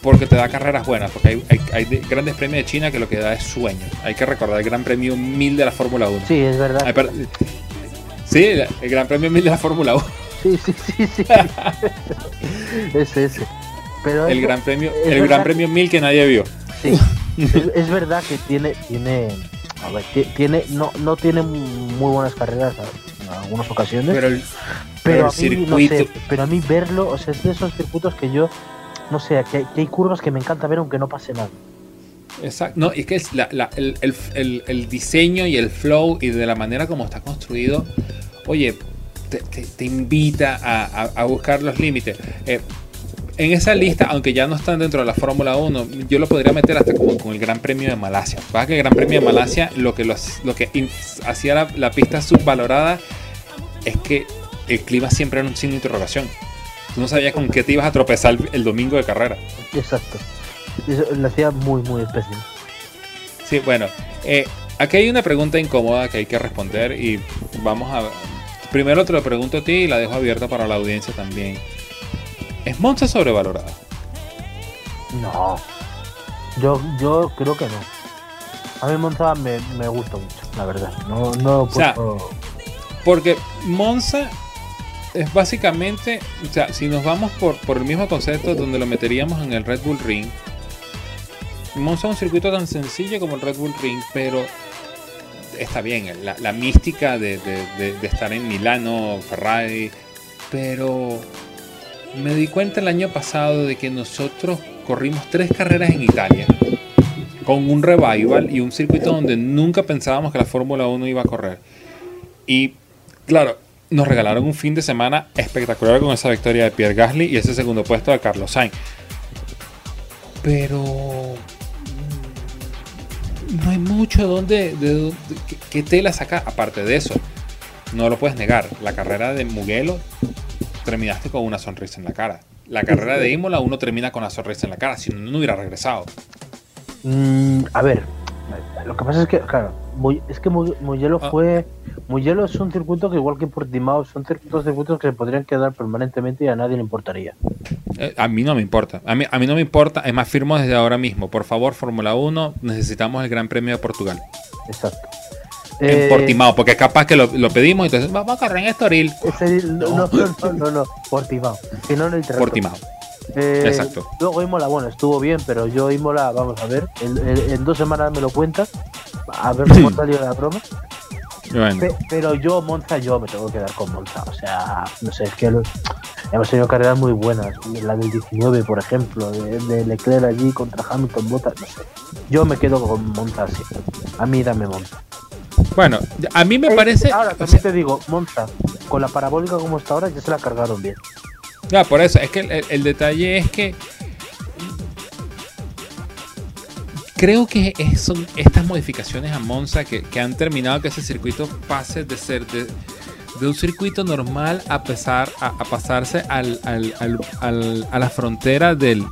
porque te da carreras buenas, porque hay, hay- hay de- grandes premios de China que lo que da es sueño. Hay que recordar el Gran Premio 1000 de la Fórmula 1. Sí, es verdad. Ay, sí, el Gran Premio 1000 de la Fórmula 1. Sí, sí, sí, sí. es ese. Pero El es- Gran Premio, el verdad Gran Premio 1000 que nadie vio. Sí, es, es verdad que tiene, tiene, a ver, ti- tiene, no, no tiene muy buenas carreras en algunas ocasiones, Pero el, pero, pero a mí, no circuito. sé, pero a mí verlo, o sea, es de esos circuitos que yo, no sé, que, hay- que hay curvas que me encanta ver aunque no pase nada. Exacto. No, es que es la- la- el, el- el- el diseño y el flow y de la manera como está construido, oye, te, te- te invita a, a- a buscar los límites. Eh, en esa lista, aunque ya no están dentro de la Fórmula 1, yo lo podría meter hasta como con el Gran Premio de Malasia. Pasa que el Gran Premio de Malasia lo que, los- lo que hacía la, la pista subvalorada es que el clima siempre era un signo de interrogación. Tú no sabías con qué te ibas a tropezar el- el domingo de carrera. Exacto. Eso lo hacía muy, muy especial. Sí, bueno, eh, aquí hay una pregunta incómoda que hay que responder y vamos a... Primero te lo pregunto a ti y la dejo abierta para la audiencia también. ¿Es Monza sobrevalorada? No, yo, yo creo que no. A mí Monza me, me gusta mucho, la verdad. No, no O sea, Porque Monza es básicamente, o sea, si nos vamos por, por el mismo concepto donde lo meteríamos en el Red Bull Ring, Monza es un circuito tan sencillo como el Red Bull Ring, pero está bien, la, la mística de, de- de- de estar en Milano, Ferrari, pero me di cuenta el año pasado de que nosotros corrimos tres carreras en Italia con un revival y un circuito donde nunca pensábamos que la Fórmula 1 iba a correr. Y claro, nos regalaron un fin de semana espectacular con esa victoria de Pierre Gasly y ese segundo puesto de Carlos Sainz. Pero no hay mucho donde, de, dónde- qué- qué tela sacar. Aparte de eso, no lo puedes negar. La carrera de Mugello terminaste con una sonrisa en la cara. La carrera de Imola uno termina con la sonrisa en la cara, si no, no hubiera regresado. Mm, a ver, lo que pasa es que, claro, es que Mu- Mugello Ah. Mugello es un circuito que, igual que Portimao, son circuitos, circuitos que se podrían quedar permanentemente y a nadie le importaría. Eh, A mí no me importa. A mí, a mí no me importa. Es más, firmo desde ahora mismo. Por favor, Fórmula 1, necesitamos el Gran Premio de Portugal. Exacto. En Eh, Portimao, porque capaz que lo, lo pedimos y entonces vamos a correr en Estoril. ese- no, no, no, no, no, no, Portimao. Si no, no hay trato. Portimao. Eh, Exacto. Luego Imola, bueno, estuvo bien, pero yo Imola, vamos a ver, el- el- en dos semanas me lo cuentas, a ver cómo salió la broma. Bueno, Pe- pero yo, Monza, yo me tengo que quedar con Monza. O sea, no sé, es que hemos tenido carreras muy buenas. La del 19, por ejemplo, de, de Leclerc allí contra Hamilton, Bottas, no sé. Yo me quedo con Monza, sí. A mí dame Monza. bueno, a mí me Eh, parece. Ahora, o también sea, te digo, Monza, con la parabólica como está ahora, ya se la cargaron bien. ya, por eso, es que el, el detalle es que. Creo que son estas modificaciones a Monza que, que han terminado que ese circuito pase de ser de, un circuito normal a, pesar, a, a pasarse al- al- al- a la frontera del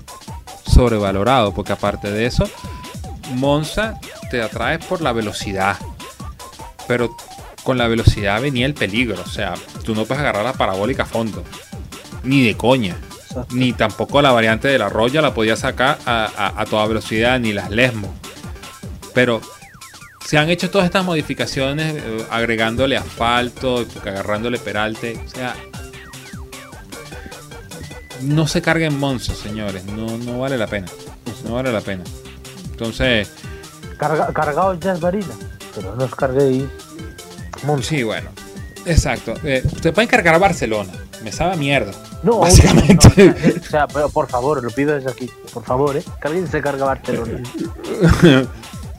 sobrevalorado. Porque aparte de eso, Monza te atrae por la velocidad. Pero con la velocidad venía el peligro. O sea, tú no puedes agarrar la parabólica a fondo. Ni de coña. Ni tampoco la variante de la Roya la podía sacar a, a- a toda velocidad, ni las Lesmo. Pero se han hecho todas estas modificaciones eh, agregándole asfalto, agarrándole peralte. O sea, no se carguen Monza, señores. No, no vale la pena. No vale la pena. Entonces, Carga, cargado ya es Marina, pero no os carguéis Monza. sí, bueno. Exacto. Eh, te pueden cargar a Barcelona. Me sabe a mierda. No, Básicamente. no, no, o sea, pero por favor, lo pido desde aquí. Por favor, ¿eh? Que alguien se carga Barcelona.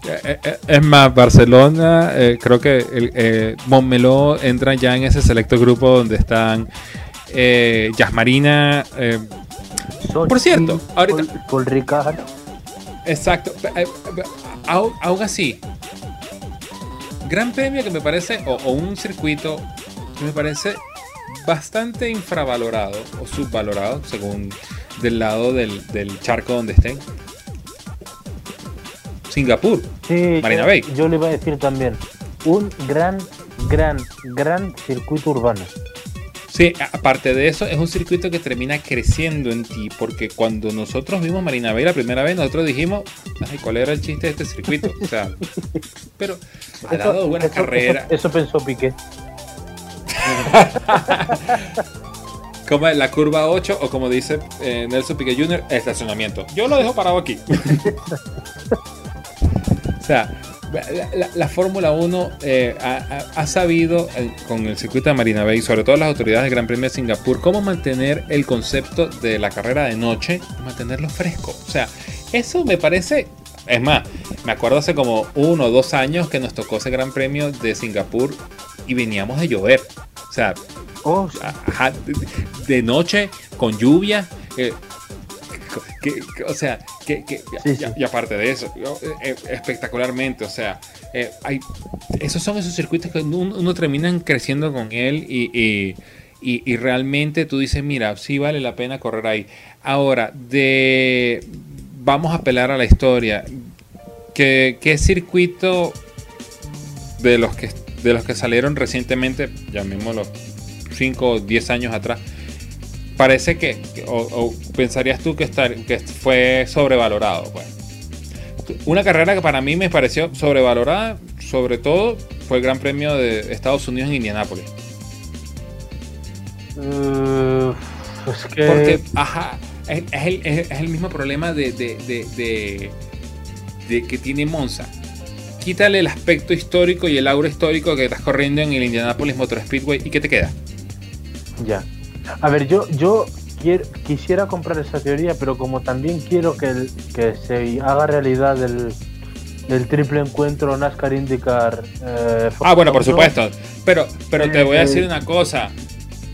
Eh, eh, Es más, Barcelona, eh, creo que el, eh, Montmeló entra ya en ese selecto grupo donde están eh, Yasmarina. eh, Por cierto, ahorita- Paul, Paul Ricard. exacto. eh, eh, Aún así, gran premio que me parece, o, o un circuito que me parece bastante infravalorado o subvalorado, según del lado del, del charco donde estén. Singapur. Sí, Marina yo, Bay. yo le iba a decir también. Un gran, gran, gran circuito urbano. Sí, aparte de eso, es un circuito que termina creciendo en ti, porque cuando nosotros vimos Marina Bay la primera vez, nosotros dijimos, ay, ¿cuál era el chiste de este circuito? O sea, pero ha dado buenas eso- carreras. Eso, eso pensó Piqué. Como la curva 8 o como dice eh, Nelson Piquet Jr., estacionamiento. Yo lo dejo parado aquí. o sea, la, la- la Fórmula 1 eh, ha sabido eh, con el circuito de Marina Bay, sobre todo las autoridades del Gran Premio de Singapur, cómo mantener el concepto de la carrera de noche, mantenerlo fresco. O sea, eso me parece... Es más, me acuerdo hace como uno o dos años que nos tocó ese Gran Premio de Singapur y veníamos de llover. O sea, Oh, Ajá, de, noche, con lluvia. eh, que- que- o sea, que, que- Sí, y, sí. y aparte de eso, eh, eh, espectacularmente, o sea, eh, hay, esos son esos circuitos que uno, uno termina creciendo con él y, y- y- y realmente tú dices, mira, sí vale la pena correr ahí. Ahora, de vamos a apelar a la historia. ¿Qué, qué circuito de los que de los que salieron recientemente, llamémoslo 5 o 10 años atrás, parece que, o, o pensarías tú que, estar, que fue sobrevalorado. Pues. Una carrera que para mí me pareció sobrevalorada, sobre todo, fue el Gran Premio de Estados Unidos en Indianápolis. que. Porque, ajá, es, es el, es- el mismo problema de- de- de- de que tiene Monza. Quítale el aspecto histórico y el aura histórico que estás corriendo en el Indianapolis Motor Speedway y ¿qué te queda? Ya. A ver, yo, yo quiero, quisiera comprar esa teoría, pero como también quiero que, el- que se haga realidad el, el triple encuentro NASCAR IndyCar. eh, Ah, bueno, por supuesto. Pero, pero te voy a Eh, decir una cosa.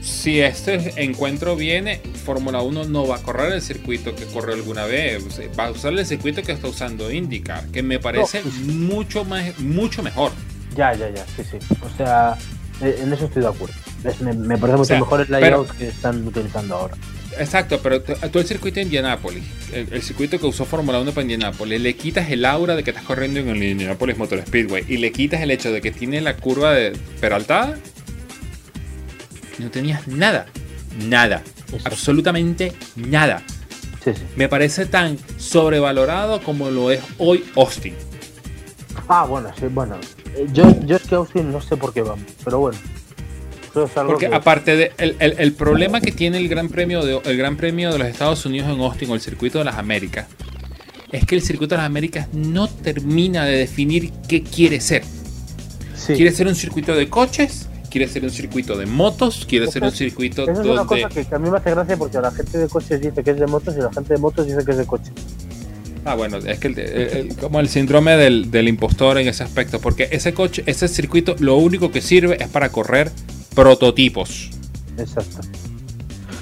Si este encuentro viene, Fórmula 1 no va a correr el circuito que corrió alguna vez. O Va a usar el circuito que está usando IndyCar, que me parece pues- mucho, más, mucho mejor. Ya, ya, ya, sí, sí. O sea, eh, en eso estoy de acuerdo. Es- me, me parece mucho sea, mejor el pero- layout que están utilizando ahora. Exacto, pero tú el circuito de Indianapolis, el, el circuito que usó Fórmula 1 para Indianapolis, le quitas el aura de que estás corriendo en el Indianapolis Motor Speedway y le quitas el hecho de que tiene la curva de peraltada, no tenías nada, nada, absolutamente nada. Sí, sí. Me parece tan sobrevalorado como lo es hoy Austin. Ah, bueno, sí, bueno. Eh, Yo, yo es que Austin no sé por qué vamos, pero bueno. Eso es algo Porque que- aparte de el, el- el problema que tiene el Gran Premio de el Gran Premio de los Estados Unidos en Austin o el circuito de las Américas es que el circuito de las Américas no termina de definir qué quiere ser. sí. ¿Quiere ser un circuito de coches? ¿Quiere ser un circuito de motos? ¿Quiere ser un circuito Esa es una cosa que, que a mí me hace gracia porque la gente de coches dice que es de motos y la gente de motos dice que es de coches. Ah, bueno, es que el- el- el- como el síndrome del, del impostor en ese aspecto, porque ese coche, ese circuito, lo único que sirve es para correr prototipos. Exacto.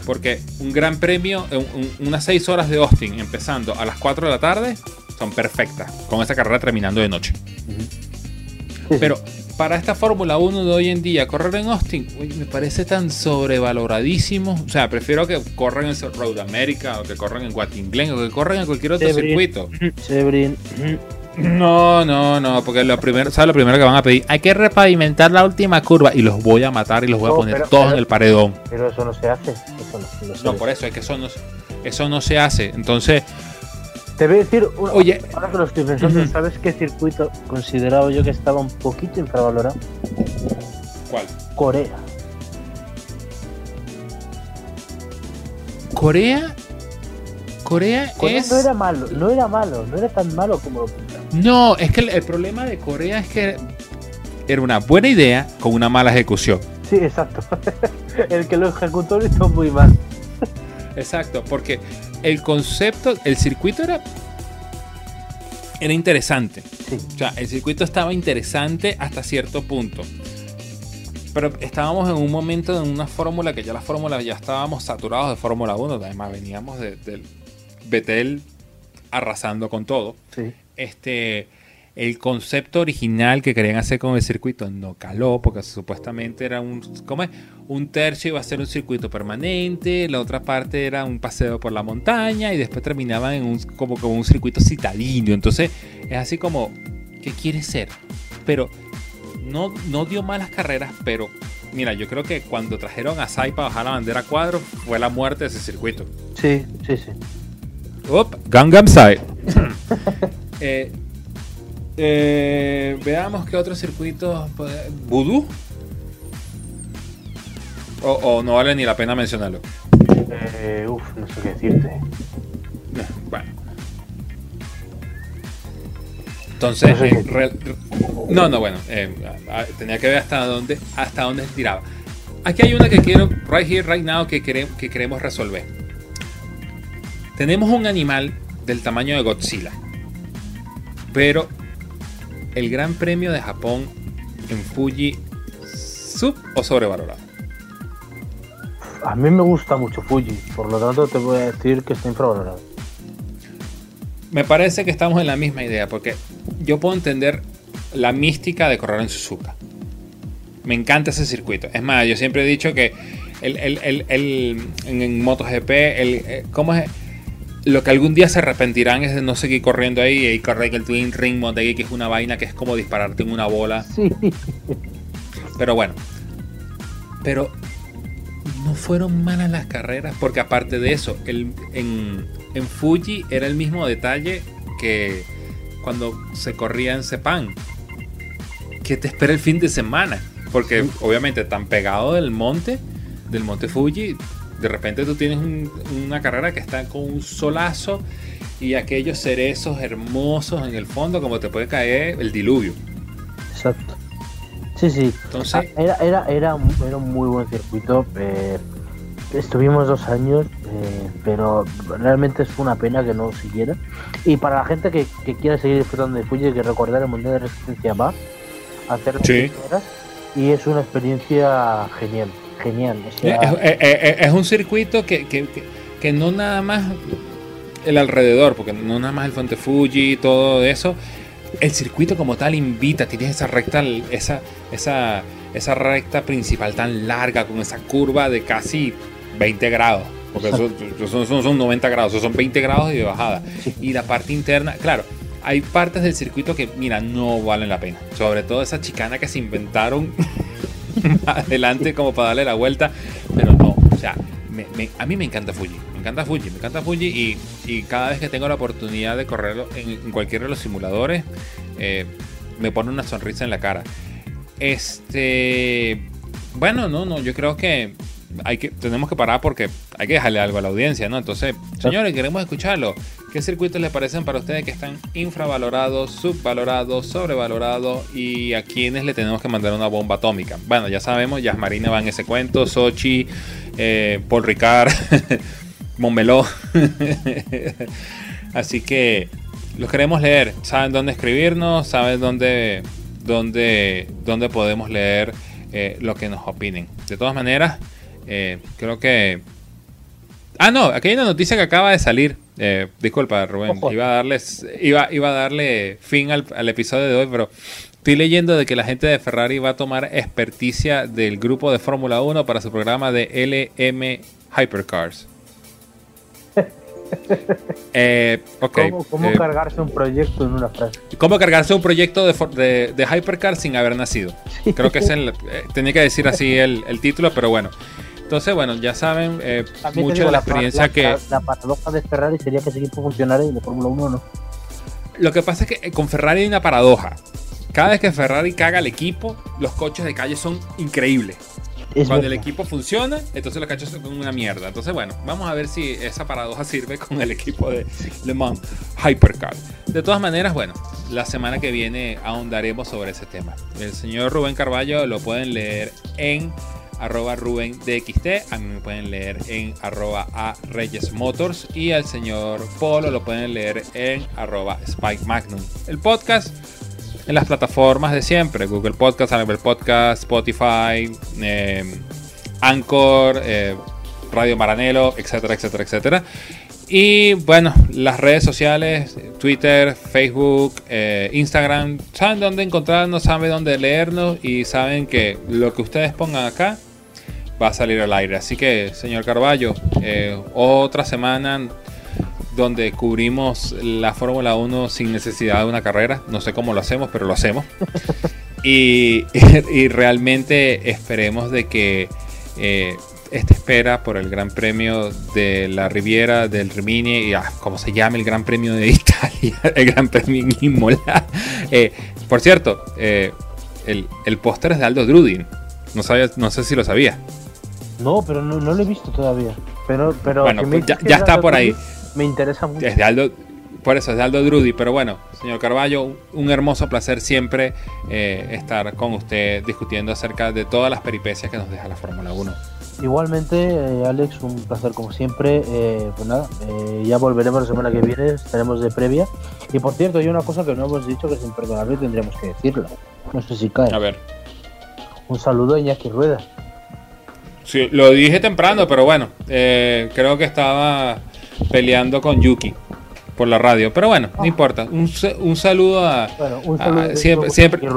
Porque un gran premio, un- un- unas 6 horas de Austin empezando a las 4 de la tarde, son perfectas, con esa carrera terminando de noche. Pero para esta Fórmula 1 de hoy en día, correr en Austin, uy, me parece tan sobrevaloradísimo. O sea, prefiero que corran en Road America, o que corran en Watkins Glen, o que corran en cualquier otro circuito. Sebring. No, no, no, porque lo primero, ¿sabes lo primero que van a pedir? Hay que repavimentar la última curva y los voy a matar y los voy a poner pero- todos pero- en el paredón. Pero eso no se hace. Eso no, no No, por eso es que eso no, eso no se hace. Entonces, Te voy a decir, una- Oye. ahora que lo estoy pensando. ¿sabes qué circuito consideraba yo que estaba un poquito infravalorado? ¿cuál? Corea. Corea. Corea Corea es. no era malo, no era malo, no era tan malo como lo pintan. No, es que el, el problema de Corea es que era una buena idea con una mala ejecución. Sí, exacto. El que lo ejecutó lo hizo muy mal. Exacto, porque el concepto, el circuito era. Era interesante. Sí. O sea, el circuito estaba interesante hasta cierto punto. Pero estábamos en un momento en una fórmula que ya la fórmula ya estábamos saturados de Fórmula 1. Además, veníamos de- del Betel arrasando con todo. Sí. Este, el concepto original que querían hacer con el circuito no caló, porque supuestamente era un, ¿cómo es? Un tercio iba a ser un circuito permanente, la otra parte era un paseo por la montaña y después terminaban en un, como, como un circuito citadino. Entonces, es así como, ¿qué quiere ser? Pero no, no dio malas carreras, pero mira, yo creo que cuando trajeron a Sai para bajar la bandera cuadro fue la muerte de ese circuito. Sí, sí, sí. Up, Gangnam Style. Eh, eh, veamos qué otros circuitos. puede- ¿Voodoo? O, o no vale ni la pena mencionarlo. Eh, uf, no sé qué decirte. Eh, Bueno. Entonces, No sé eh, qué- re- no, no, bueno, tenía que ver hasta dónde, hasta dónde se tiraba. Aquí hay una que quiero, right here, right now, que, quere- que queremos resolver. Tenemos un animal del tamaño de Godzilla, pero el Gran Premio de Japón en Fuji, sub o sobrevalorado. A mí me gusta mucho Fuji, por lo tanto te voy a decir que está infravalorado. Me parece que estamos en la misma idea, porque yo puedo entender la mística de correr en Suzuka. Me encanta ese circuito. Es más, yo siempre he dicho que el, el- el- el- en, en MotoGP, el, eh, ¿cómo es? Lo que algún día se arrepentirán es de no seguir corriendo ahí y correr el Twin Ring Motegi, que es una vaina que es como dispararte en una bola. Sí, Pero bueno. Pero no fueron malas las carreras, porque aparte de eso, el, en, en Fuji era el mismo detalle que cuando se corría en Sepang. Que te espera el fin de semana. Porque obviamente tan pegado del monte, del monte Fuji, de repente tú tienes un- una carrera que está con un solazo y aquellos cerezos hermosos en el fondo, como te puede caer el diluvio. exacto. Sí, sí. Entonces, Ah, Era, era, era, un- era un muy buen circuito. eh, estuvimos dos años, eh, pero realmente es una pena que no siguiera. Y para la gente que, que quiera seguir disfrutando de Fuji, hay que recordar el Mundial de Resistencia va a hacer las Sí. horas y es una experiencia genial, genial. o sea, Es, es- es- es un circuito que, que- que- que no nada más el alrededor, porque no nada más el Fuente Fuji y todo eso. El circuito como tal invita, tienes esa recta, esa, esa, esa recta principal tan larga, con esa curva de casi 20 grados. Porque eso, eso son, son 90 grados, eso son 20 grados y de bajada. Y la parte interna, claro, hay partes del circuito que, mira, no valen la pena. Sobre todo esa chicana que se inventaron adelante como para darle la vuelta. Pero no, o sea, me- a mí me encanta Fuji. Me encanta Fuji, me encanta Fuji. Y, y cada vez que tengo la oportunidad de correrlo en, en cualquiera de los simuladores, eh, me pone una sonrisa en la cara. Este. Bueno, no, no, yo creo que hay que, tenemos que parar porque hay que dejarle algo a la audiencia, ¿no? Entonces, señores, queremos escucharlo. ¿Qué circuitos les parecen para ustedes que están infravalorados, subvalorados, sobrevalorados y a quienes le tenemos que mandar una bomba atómica? Bueno, ya sabemos, Yasmarina va en ese cuento, Sochi, eh, Paul Ricard, Montmeló. Así que los queremos leer. Saben dónde escribirnos, saben dónde, dónde, dónde podemos leer eh, lo que nos opinen. De todas maneras, eh, creo que. Ah, no, aquí hay una noticia que acaba de salir. Eh, disculpa, Rubén. Ojo. Iba a, darles, iba, iba a darle fin al, al episodio de hoy, pero estoy leyendo de que la gente de Ferrari va a tomar experticia del grupo de Fórmula 1 para su programa de LM Hypercars. Eh, ok. ¿Cómo, cómo eh, cargarse un proyecto en una frase? ¿Cómo cargarse un proyecto de, de, de Hypercar sin haber nacido? Creo que es el. eh, tenía que decir así el, el título, pero bueno. Entonces, bueno, ya saben eh, mucho de la experiencia la, que. la- la paradoja de Ferrari sería que ese equipo funcionara y de Fórmula 1 no. Lo que pasa es que eh, con Ferrari hay una paradoja. Cada vez que Ferrari caga el equipo, los coches de calle son increíbles. Es Cuando el equipo funciona, entonces los coches son una mierda. Entonces, bueno, vamos a ver si esa paradoja sirve con el equipo de Le Mans Hypercar. De todas maneras, bueno, la semana que viene ahondaremos sobre ese tema. El señor Rubén Carballo lo pueden leer en arroba Rubén DXT, a mí me pueden leer en arroba a Reyes Motors y al señor Polo lo pueden leer en arroba Spike Magnum. El podcast en las plataformas de siempre, Google Podcast, Apple Podcast, Spotify, eh, Anchor, eh, Radio Maranelo, etcétera, etcétera, etcétera. Y bueno, las redes sociales, Twitter, Facebook, eh, Instagram, saben dónde encontrarnos, saben dónde leernos y saben que lo que ustedes pongan acá va a salir al aire. Así que, señor Carballo, eh, otra semana donde cubrimos la Fórmula 1 sin necesidad de una carrera. No sé cómo lo hacemos, pero lo hacemos. Y, y realmente esperemos de que eh, esta espera por el Gran Premio de la Riviera del Rimini, y ah, como se llama el Gran Premio de Italia, el Gran Premio en Imola. Eh, por cierto, eh, el, el póster es de Aldo Drudin. No, sabía, no sé si lo sabía. No, pero no, no lo he visto todavía. Pero, pero Bueno, que me pues ya- está por ahí. Me interesa mucho. Es de Aldo, por eso es de Aldo Drudy, pero bueno, señor Carballo, un hermoso placer siempre eh, estar con usted discutiendo acerca de todas las peripecias que nos deja la Fórmula 1. Igualmente, eh, Alex, un placer como siempre. Eh, pues nada, eh, ya volveremos la semana que viene, estaremos de previa. Y por cierto, hay una cosa que no hemos dicho que es imperdonable y tendríamos que decirlo. No sé si cae. A ver, Un saludo a Iñaki Rueda. Sí, lo dije temprano, pero bueno, eh, creo que estaba peleando con Yuki por la radio, pero bueno, no importa. Un, un saludo a... Bueno, un Ah, saludo siempre- a siempre-.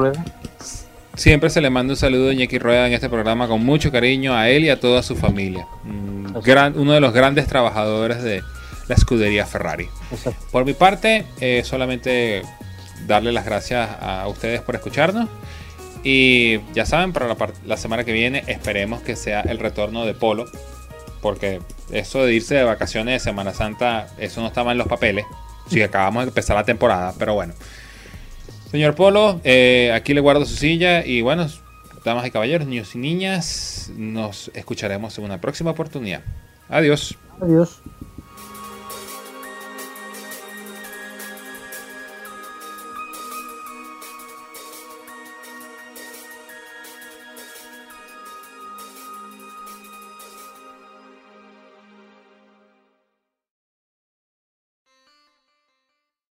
Siempre se le manda un saludo a Iñaki Rueda en este programa con mucho cariño a él y a toda su familia. Un gran- uno de los grandes trabajadores de la escudería Ferrari. Exacto. Por mi parte, eh, solamente darle las gracias a ustedes por escucharnos. Y ya saben, para la, semana que viene esperemos que sea el retorno de Polo. Porque eso de irse de vacaciones de Semana Santa, eso no estaba en los papeles. Si acabamos de empezar la temporada, pero bueno. Señor Polo, eh, aquí le guardo su silla y bueno, damas y caballeros, niños y niñas, nos escucharemos en una próxima oportunidad. Adiós. Adiós.